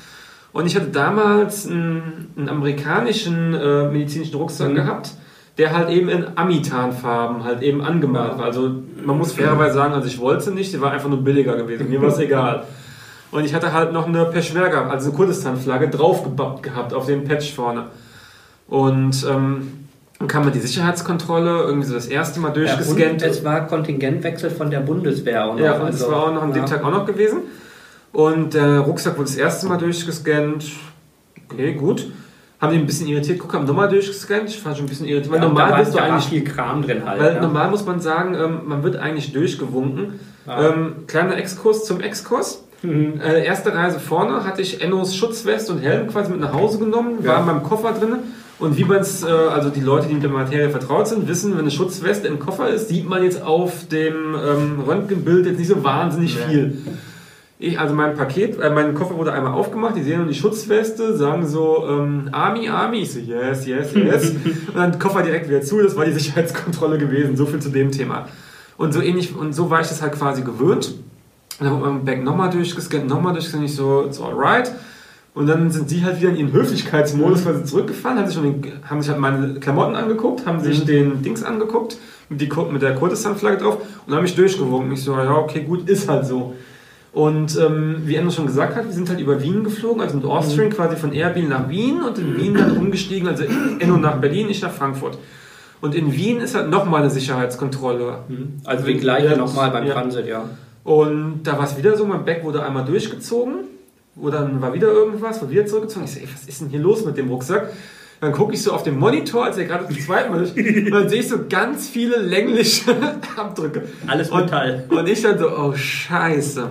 B: Und ich hatte damals einen, einen amerikanischen äh, medizinischen Rucksack
A: Mhm.
B: gehabt, der halt eben in Amitanfarben halt eben angemalt
A: Ja.
B: war. Also man muss fairerweise sagen, also ich wollte nicht, die war einfach nur billiger gewesen. Mir war es <laughs> egal. Und ich hatte halt noch eine Peschmerga, also eine Kurdistan-Flagge, draufgebappt gehabt auf dem Patch vorne. Und ähm, dann kam mir die Sicherheitskontrolle irgendwie so das erste Mal
A: ja,
B: durchgescannt.
A: und es war Kontingentwechsel von der Bundeswehr. auch noch,
B: Ja, und
A: also,
B: das war auch noch an dem
A: ja.
B: Tag auch noch gewesen. Und der Rucksack wurde das erste Mal durchgescannt. Okay, gut. Haben die ein bisschen irritiert. Guck, haben nochmal durchgescannt. Ich war schon ein bisschen irritiert. Weil
A: Ja,
B: normal,
A: da
B: bist du eigentlich,
A: viel Kram drin halt.
B: weil
A: ja.
B: normal muss man sagen, ähm, man wird eigentlich durchgewunken.
A: Ja.
B: Ähm, kleiner Exkurs zum Exkurs.
A: Mhm.
B: Äh, erste Reise vorne hatte ich Ennos Schutzweste und Helm quasi mit nach Hause genommen,
A: Ja.
B: war in meinem Koffer drin. Und wie man es, äh, also die Leute, die mit der Materie vertraut sind, wissen, wenn eine Schutzweste im Koffer ist, sieht man jetzt auf dem ähm, Röntgenbild jetzt nicht so wahnsinnig
A: Nee.
B: viel. Ich, also mein Paket, äh, mein Koffer wurde einmal aufgemacht, die sehen nur die Schutzweste, sagen so, ähm, Army, Army, ich so, yes, yes, yes. <laughs> und dann Koffer direkt wieder zu, das war die <laughs> Sicherheitskontrolle gewesen, so viel zu dem Thema. Und so ähnlich, und so war ich das halt quasi gewöhnt. Und dann wurde mein Bag nochmal durchgescannt, nochmal durchgescannt, ich so, it's alright. Und dann sind sie halt wieder in ihren Höflichkeitsmodus quasi zurückgefahren, haben sich, schon den, haben sich halt meine Klamotten angeguckt, haben sich
A: Mhm.
B: den Dings angeguckt, mit, die, mit der Kurdistan-Flagge drauf und haben mich durchgewunken. Ich so, ja, okay, gut, ist halt so. Und ähm, wie Enno schon gesagt hat, wir sind halt über Wien geflogen, also mit Austrian quasi von Erbil nach Wien und in Wien dann umgestiegen, also Enno nach Berlin, ich nach Frankfurt. Und in Wien ist halt nochmal eine Sicherheitskontrolle.
A: Also die gleiche
B: Ja,
A: nochmal beim
B: ja.
A: Transit, ja.
B: Und da war es wieder so, mein Bag wurde einmal durchgezogen, wo dann war wieder irgendwas, wurde wieder zurückgezogen. Ich so, ey, was ist denn hier los mit dem Rucksack? Dann gucke ich so auf den Monitor, als er gerade zum zweiten Mal <laughs> durch, und dann sehe ich so ganz viele längliche <laughs> Abdrücke.
A: Alles
B: Und,
A: Metall.
B: und ich dann so, oh Scheiße.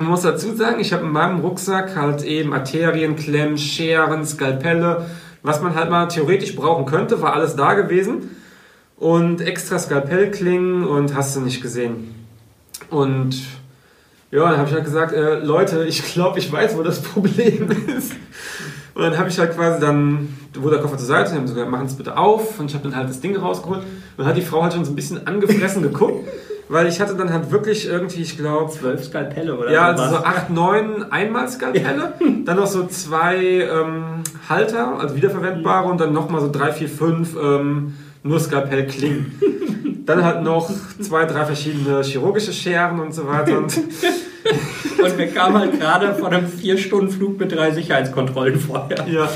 B: Man muss dazu sagen, ich habe in meinem Rucksack halt eben Arterien, Klemmen, Scheren, Skalpelle, was man halt mal theoretisch brauchen könnte, war alles da gewesen. Und extra Skalpellklingen und hast du nicht gesehen. Und ja, dann habe ich halt gesagt, äh, Leute, ich glaube, ich weiß, wo das <laughs> Problem ist. Und dann habe ich halt quasi dann, wurde der Koffer zur Seite, haben so gesagt, machen es bitte auf. Und ich habe dann halt das Ding rausgeholt. Und dann hat die Frau halt schon so ein bisschen angefressen geguckt, weil ich hatte dann halt wirklich irgendwie, ich glaube,
A: Zwölf Skalpelle oder
B: ja,
A: sowas.
B: also so 8, 9 Einmalskalpelle, <laughs> dann noch so zwei ähm, Halter, also wiederverwendbare und dann nochmal so 3, 4, 5 ähm, nur Skalpellklingen. <laughs> dann halt noch zwei, drei verschiedene chirurgische Scheren und so weiter. <laughs> Und
A: Und wir kamen halt gerade von einem Vier-Stunden-Flug mit drei Sicherheitskontrollen vorher.
B: Ja.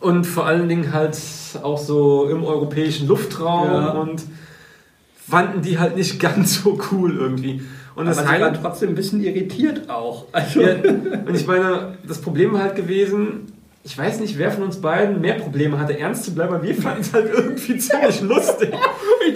B: Und vor allen Dingen halt auch so im europäischen Luftraum
A: Ja.
B: und fanden die halt nicht ganz so cool irgendwie. Und das
A: Aber waren trotzdem ein bisschen irritiert auch. Also,
B: ja, und ich meine, das Problem war halt gewesen, ich weiß nicht, wer von uns beiden mehr Probleme hatte, ernst zu bleiben, aber wir fanden es halt irgendwie <laughs> ziemlich lustig.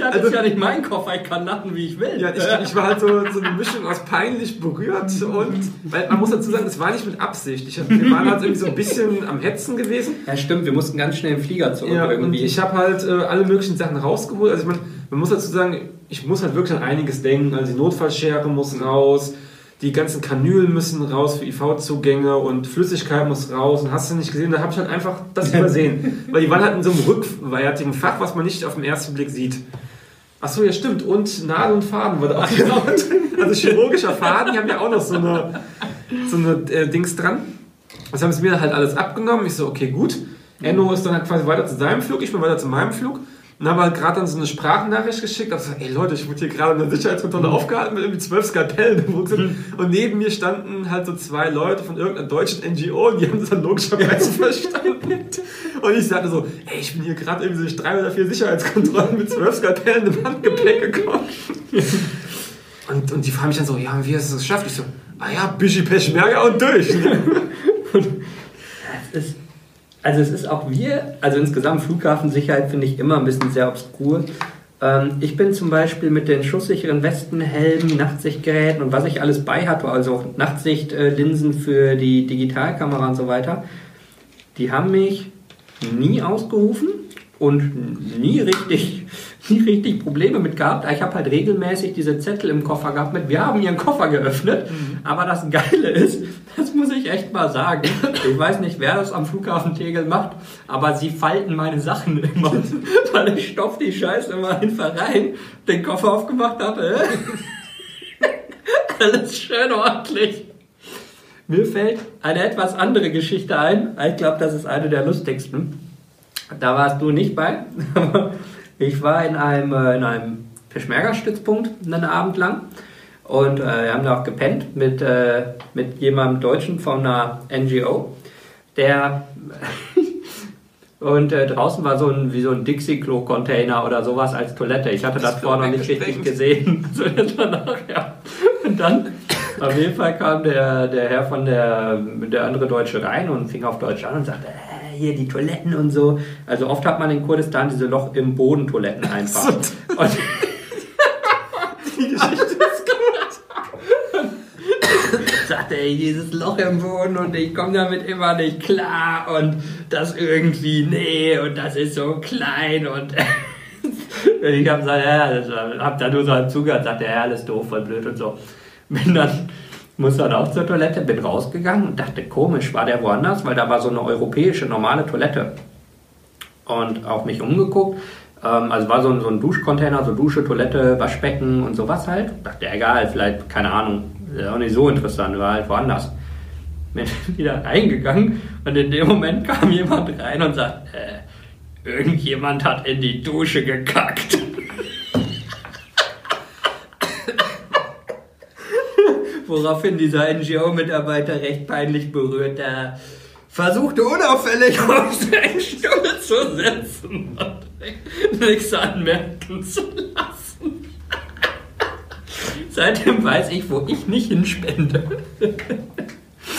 A: das
B: Also-
A: ist ja nicht mein Koffer, ich kann natten, wie ich will.
B: Ja, ich, ich war halt so, so eine Mischung aus peinlich berührt und, weil man muss dazu sagen, das war nicht mit Absicht. Ich, wir waren halt irgendwie so ein bisschen am Hetzen gewesen.
A: Ja, stimmt, wir mussten ganz schnell im Flieger zurück
B: Ja, und
A: irgendwie.
B: ich habe halt äh, alle möglichen Sachen rausgeholt. Also ich meine, man muss dazu sagen, ich muss halt wirklich an einiges denken. Also die Notfallschere muss raus, die ganzen Kanülen müssen raus für IV-Zugänge und Flüssigkeit muss raus. Und hast du nicht gesehen, da habe ich halt einfach das übersehen. Weil die waren halt in so einem rückwärtigen Fach, was man nicht auf den ersten Blick sieht. Ach so, ja stimmt. Und Nadel und Faden war da auch genau drin. Also chirurgischer Faden, die haben ja auch noch so eine, so eine äh, Dings dran. Das haben sie mir halt alles abgenommen. Ich so, okay, gut. Enno ist dann halt quasi weiter zu seinem Flug, ich bin weiter zu meinem Flug. Und habe halt gerade dann so eine Sprachnachricht geschickt. Hab gesagt, ey Leute, ich wurde hier gerade in der Sicherheitskontrolle aufgehalten mit irgendwie zwölf Skalpellen im Rucksack. Und neben mir standen halt so zwei Leute von irgendeiner deutschen NGO und die haben das dann logischerweise <laughs> verstanden. Und ich sagte so, ey, ich bin hier gerade irgendwie durch drei oder vier Sicherheitskontrollen mit zwölf Skalpellen im Handgepäck gekommen. Und, und die fragen mich dann so, ja, wie hast du es geschafft? Ich so, ah ja, Bischi Peschmerga und durch. <laughs>
A: Es ist, also es ist auch wir, also insgesamt Flughafensicherheit finde ich immer ein bisschen sehr obskur. Ähm, ich bin zum Beispiel mit den schusssicheren Westen, Helmen, Nachtsichtgeräten und was ich alles bei hatte, also auch Nachtsichtlinsen für die Digitalkamera und so weiter, die haben mich nie ausgerufen und nie richtig, nie richtig Probleme mit gehabt. Ich habe halt regelmäßig diese Zettel im Koffer gehabt mit, wir haben ihren Koffer geöffnet. Aber das Geile ist, <laughs> das muss ich echt mal sagen. Ich weiß nicht, wer das am Flughafen Tegel macht, aber sie falten meine Sachen immer. <laughs> Weil ich stopf die Scheiße immer einfach rein, den Koffer aufgemacht habe. <laughs> Alles schön ordentlich. Mir fällt eine etwas andere Geschichte ein. Ich glaube, das ist eine der lustigsten. Da warst du nicht bei. Ich war in einem, äh, in einem Peschmerga-Stützpunkt einen Abend lang. Und äh, wir haben da auch gepennt mit, äh, mit jemandem Deutschen von einer NGO, der. <laughs> Und äh, draußen war so ein, wie so ein Dixie-Klo-Container oder sowas als Toilette. Ich hatte das,
B: Das
A: vorher noch nicht richtig gesehen. <laughs> So danach, ja. Und dann, auf jeden Fall kam der, der Herr von der, der andere Deutsche rein und fing auf Deutsch an und sagte, hier die Toiletten und so. Also oft hat man in Kurdistan diese Loch im Boden Toiletten einfach. Und <laughs>
B: Die Geschichte ist
A: sagte, ey, dieses Loch im Boden und ich komme damit immer nicht klar und das irgendwie, nee, und das ist so klein und <laughs> ich habe gesagt, ja, hab da nur so halb zugehört, sagte, ja, alles doof, voll blöd und so. Bin dann, muss dann auch zur Toilette, bin rausgegangen und dachte, komisch, war der woanders, weil da war so eine europäische normale Toilette. Und auch mich umgeguckt, ähm, also war so ein, so ein Duschcontainer, so Dusche, Toilette, Waschbecken und sowas halt. Dachte, egal, vielleicht, keine Ahnung, ist auch nicht so interessant, war halt woanders. Bin <laughs> wieder reingegangen und in dem Moment kam jemand rein und sagt, äh, irgendjemand hat in die Dusche gekackt. Woraufhin dieser NGO-Mitarbeiter recht peinlich berührt äh, versuchte unauffällig <laughs> auf seinen Stuhl zu sitzen und nichts anmerken zu lassen. Seitdem weiß ich, wo ich nicht hinspende.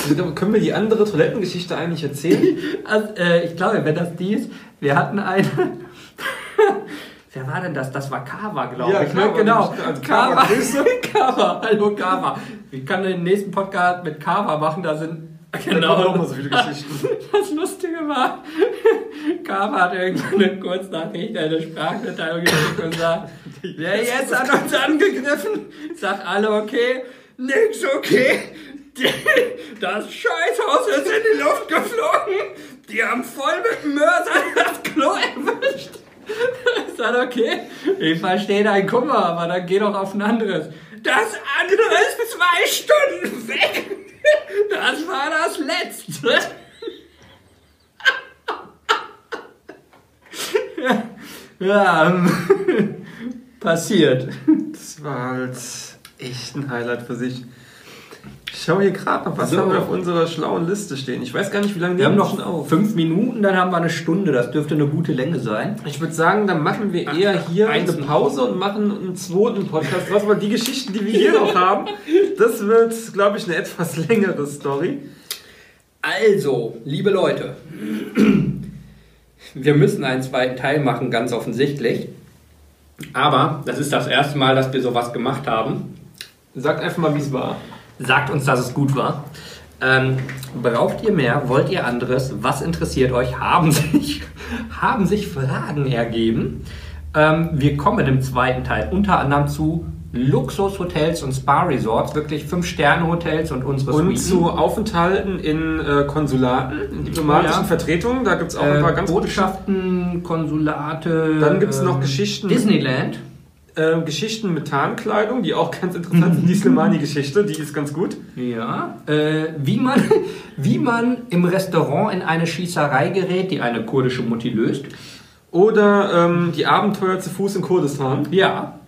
B: Also, können wir die andere Toilettengeschichte eigentlich erzählen? <laughs>
A: Also, äh, ich glaube, wenn das die ist, wir hatten eine. Wer war denn das? Das war Kava, glaube
B: Ja,
A: ich. Ne?
B: Kava,
A: Genau.
B: also Kava.
A: Kava, <laughs> hallo Kava. Ich kann den nächsten Podcast mit Kava machen, da sind.
B: Genau. Da so viele Geschichten. <laughs>
A: Das Lustige war, <laughs> Kava hat irgendwann eine Kurznachricht, eine Sprachmitteilung geschickt und sagt, wer jetzt hat uns angegriffen? Sagt alle okay? Nix okay. Das Scheißhaus ist in die Luft geflogen. Die haben voll mit dem Mörser das Klo erwischt. Ich sag, okay, ich verstehe deinen Kummer, aber dann geh doch auf ein anderes. Das andere ist zwei Stunden weg. Das war das letzte. Ja, ähm, passiert.
B: Das war halt echt ein Highlight für sich. Ich schaue hier gerade noch, was
A: So.
B: haben wir auf unserer schlauen Liste stehen. Ich weiß gar nicht, wie lange
A: Wir haben noch
B: schon auf.
A: fünf Minuten, dann haben wir eine Stunde. Das dürfte eine gute Länge sein.
B: Ich würde sagen, dann machen wir eher hier eine Pause und machen einen zweiten Podcast. Was mal die Geschichten, die wir hier noch haben, das wird, glaube ich, eine etwas längere Story.
A: Also, liebe Leute, wir müssen einen zweiten Teil machen, ganz offensichtlich. Aber das ist das erste Mal, dass wir sowas gemacht haben.
B: Sagt einfach mal, wie es war.
A: Sagt uns, dass es gut war. Ähm, braucht ihr mehr? Wollt ihr anderes? Was interessiert euch? Haben <laughs> sich, haben sich Fragen ergeben? Ähm, wir kommen im zweiten Teil unter anderem zu Luxushotels und Spa-Resorts, wirklich Fünf-Sterne-Hotels und unsere
B: Und
A: Suiten.
B: zu Aufenthalten in äh, Konsulaten, in diplomatischen
A: Ja.
B: Vertretungen, da gibt es auch ein paar
A: äh,
B: ganz
A: Botschaften, Konsulate.
B: Dann gibt's noch
A: ähm,
B: Geschichten.
A: Disneyland.
B: Äh, Geschichten mit Tarnkleidung, die auch ganz interessant sind. <laughs> Die Slimani-Geschichte, die ist ganz gut.
A: Ja. Äh, wie, man, <laughs> wie man im Restaurant in eine Schießerei gerät, die eine kurdische Mutti löst.
B: Oder ähm, die Abenteuer zu Fuß in Kurdistan.
A: Ja.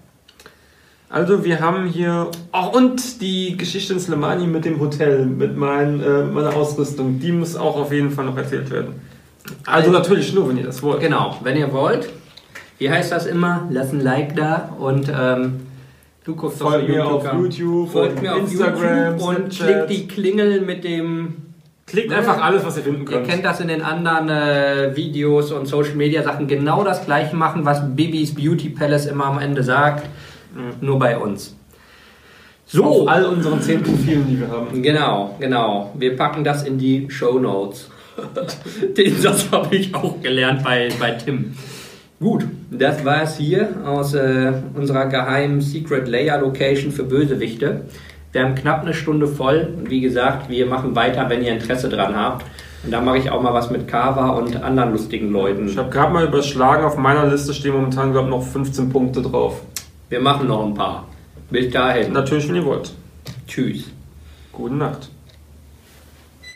B: Also wir haben hier... Ach, und die Geschichte in Slimani mit dem Hotel, mit mein, äh, meiner Ausrüstung. Die muss auch auf jeden Fall noch erzählt werden. Also
A: Also-
B: natürlich nur, wenn ihr das wollt.
A: Genau, wenn ihr wollt. Wie heißt das immer? Lasst ein Like da und ähm, du guckst
B: Folgt mir auf. YouTube,
A: Folgt
B: und
A: mir auf
B: Instagram,
A: YouTube und
B: Snapchat.
A: klickt die Klingel mit dem
B: Klickt einfach alles, was ihr finden
A: Ihr
B: könnt.
A: kennt das in den anderen äh, Videos und Social Media Sachen genau das gleiche machen, was Bibis Beauty Palace immer am Ende sagt, nur bei uns. So,
B: Auf all unseren zehn Profilen, die wir haben.
A: genau, genau. Wir packen das in die Show Notes. <laughs> Den Satz habe ich auch gelernt bei, bei Tim. Gut, das war es hier aus äh, unserer geheimen Secret Layer Location für Bösewichte. Wir haben knapp eine Stunde voll. Und wie gesagt, wir machen weiter, wenn ihr Interesse dran habt. Und da mache ich auch mal was mit Kava und anderen lustigen Leuten.
B: Ich habe gerade mal überschlagen, auf meiner Liste stehen momentan, glaube ich, noch 15 Punkte drauf.
A: Wir machen noch ein paar. Bis dahin.
B: Natürlich, wenn ihr wollt.
A: Tschüss.
B: Gute Nacht.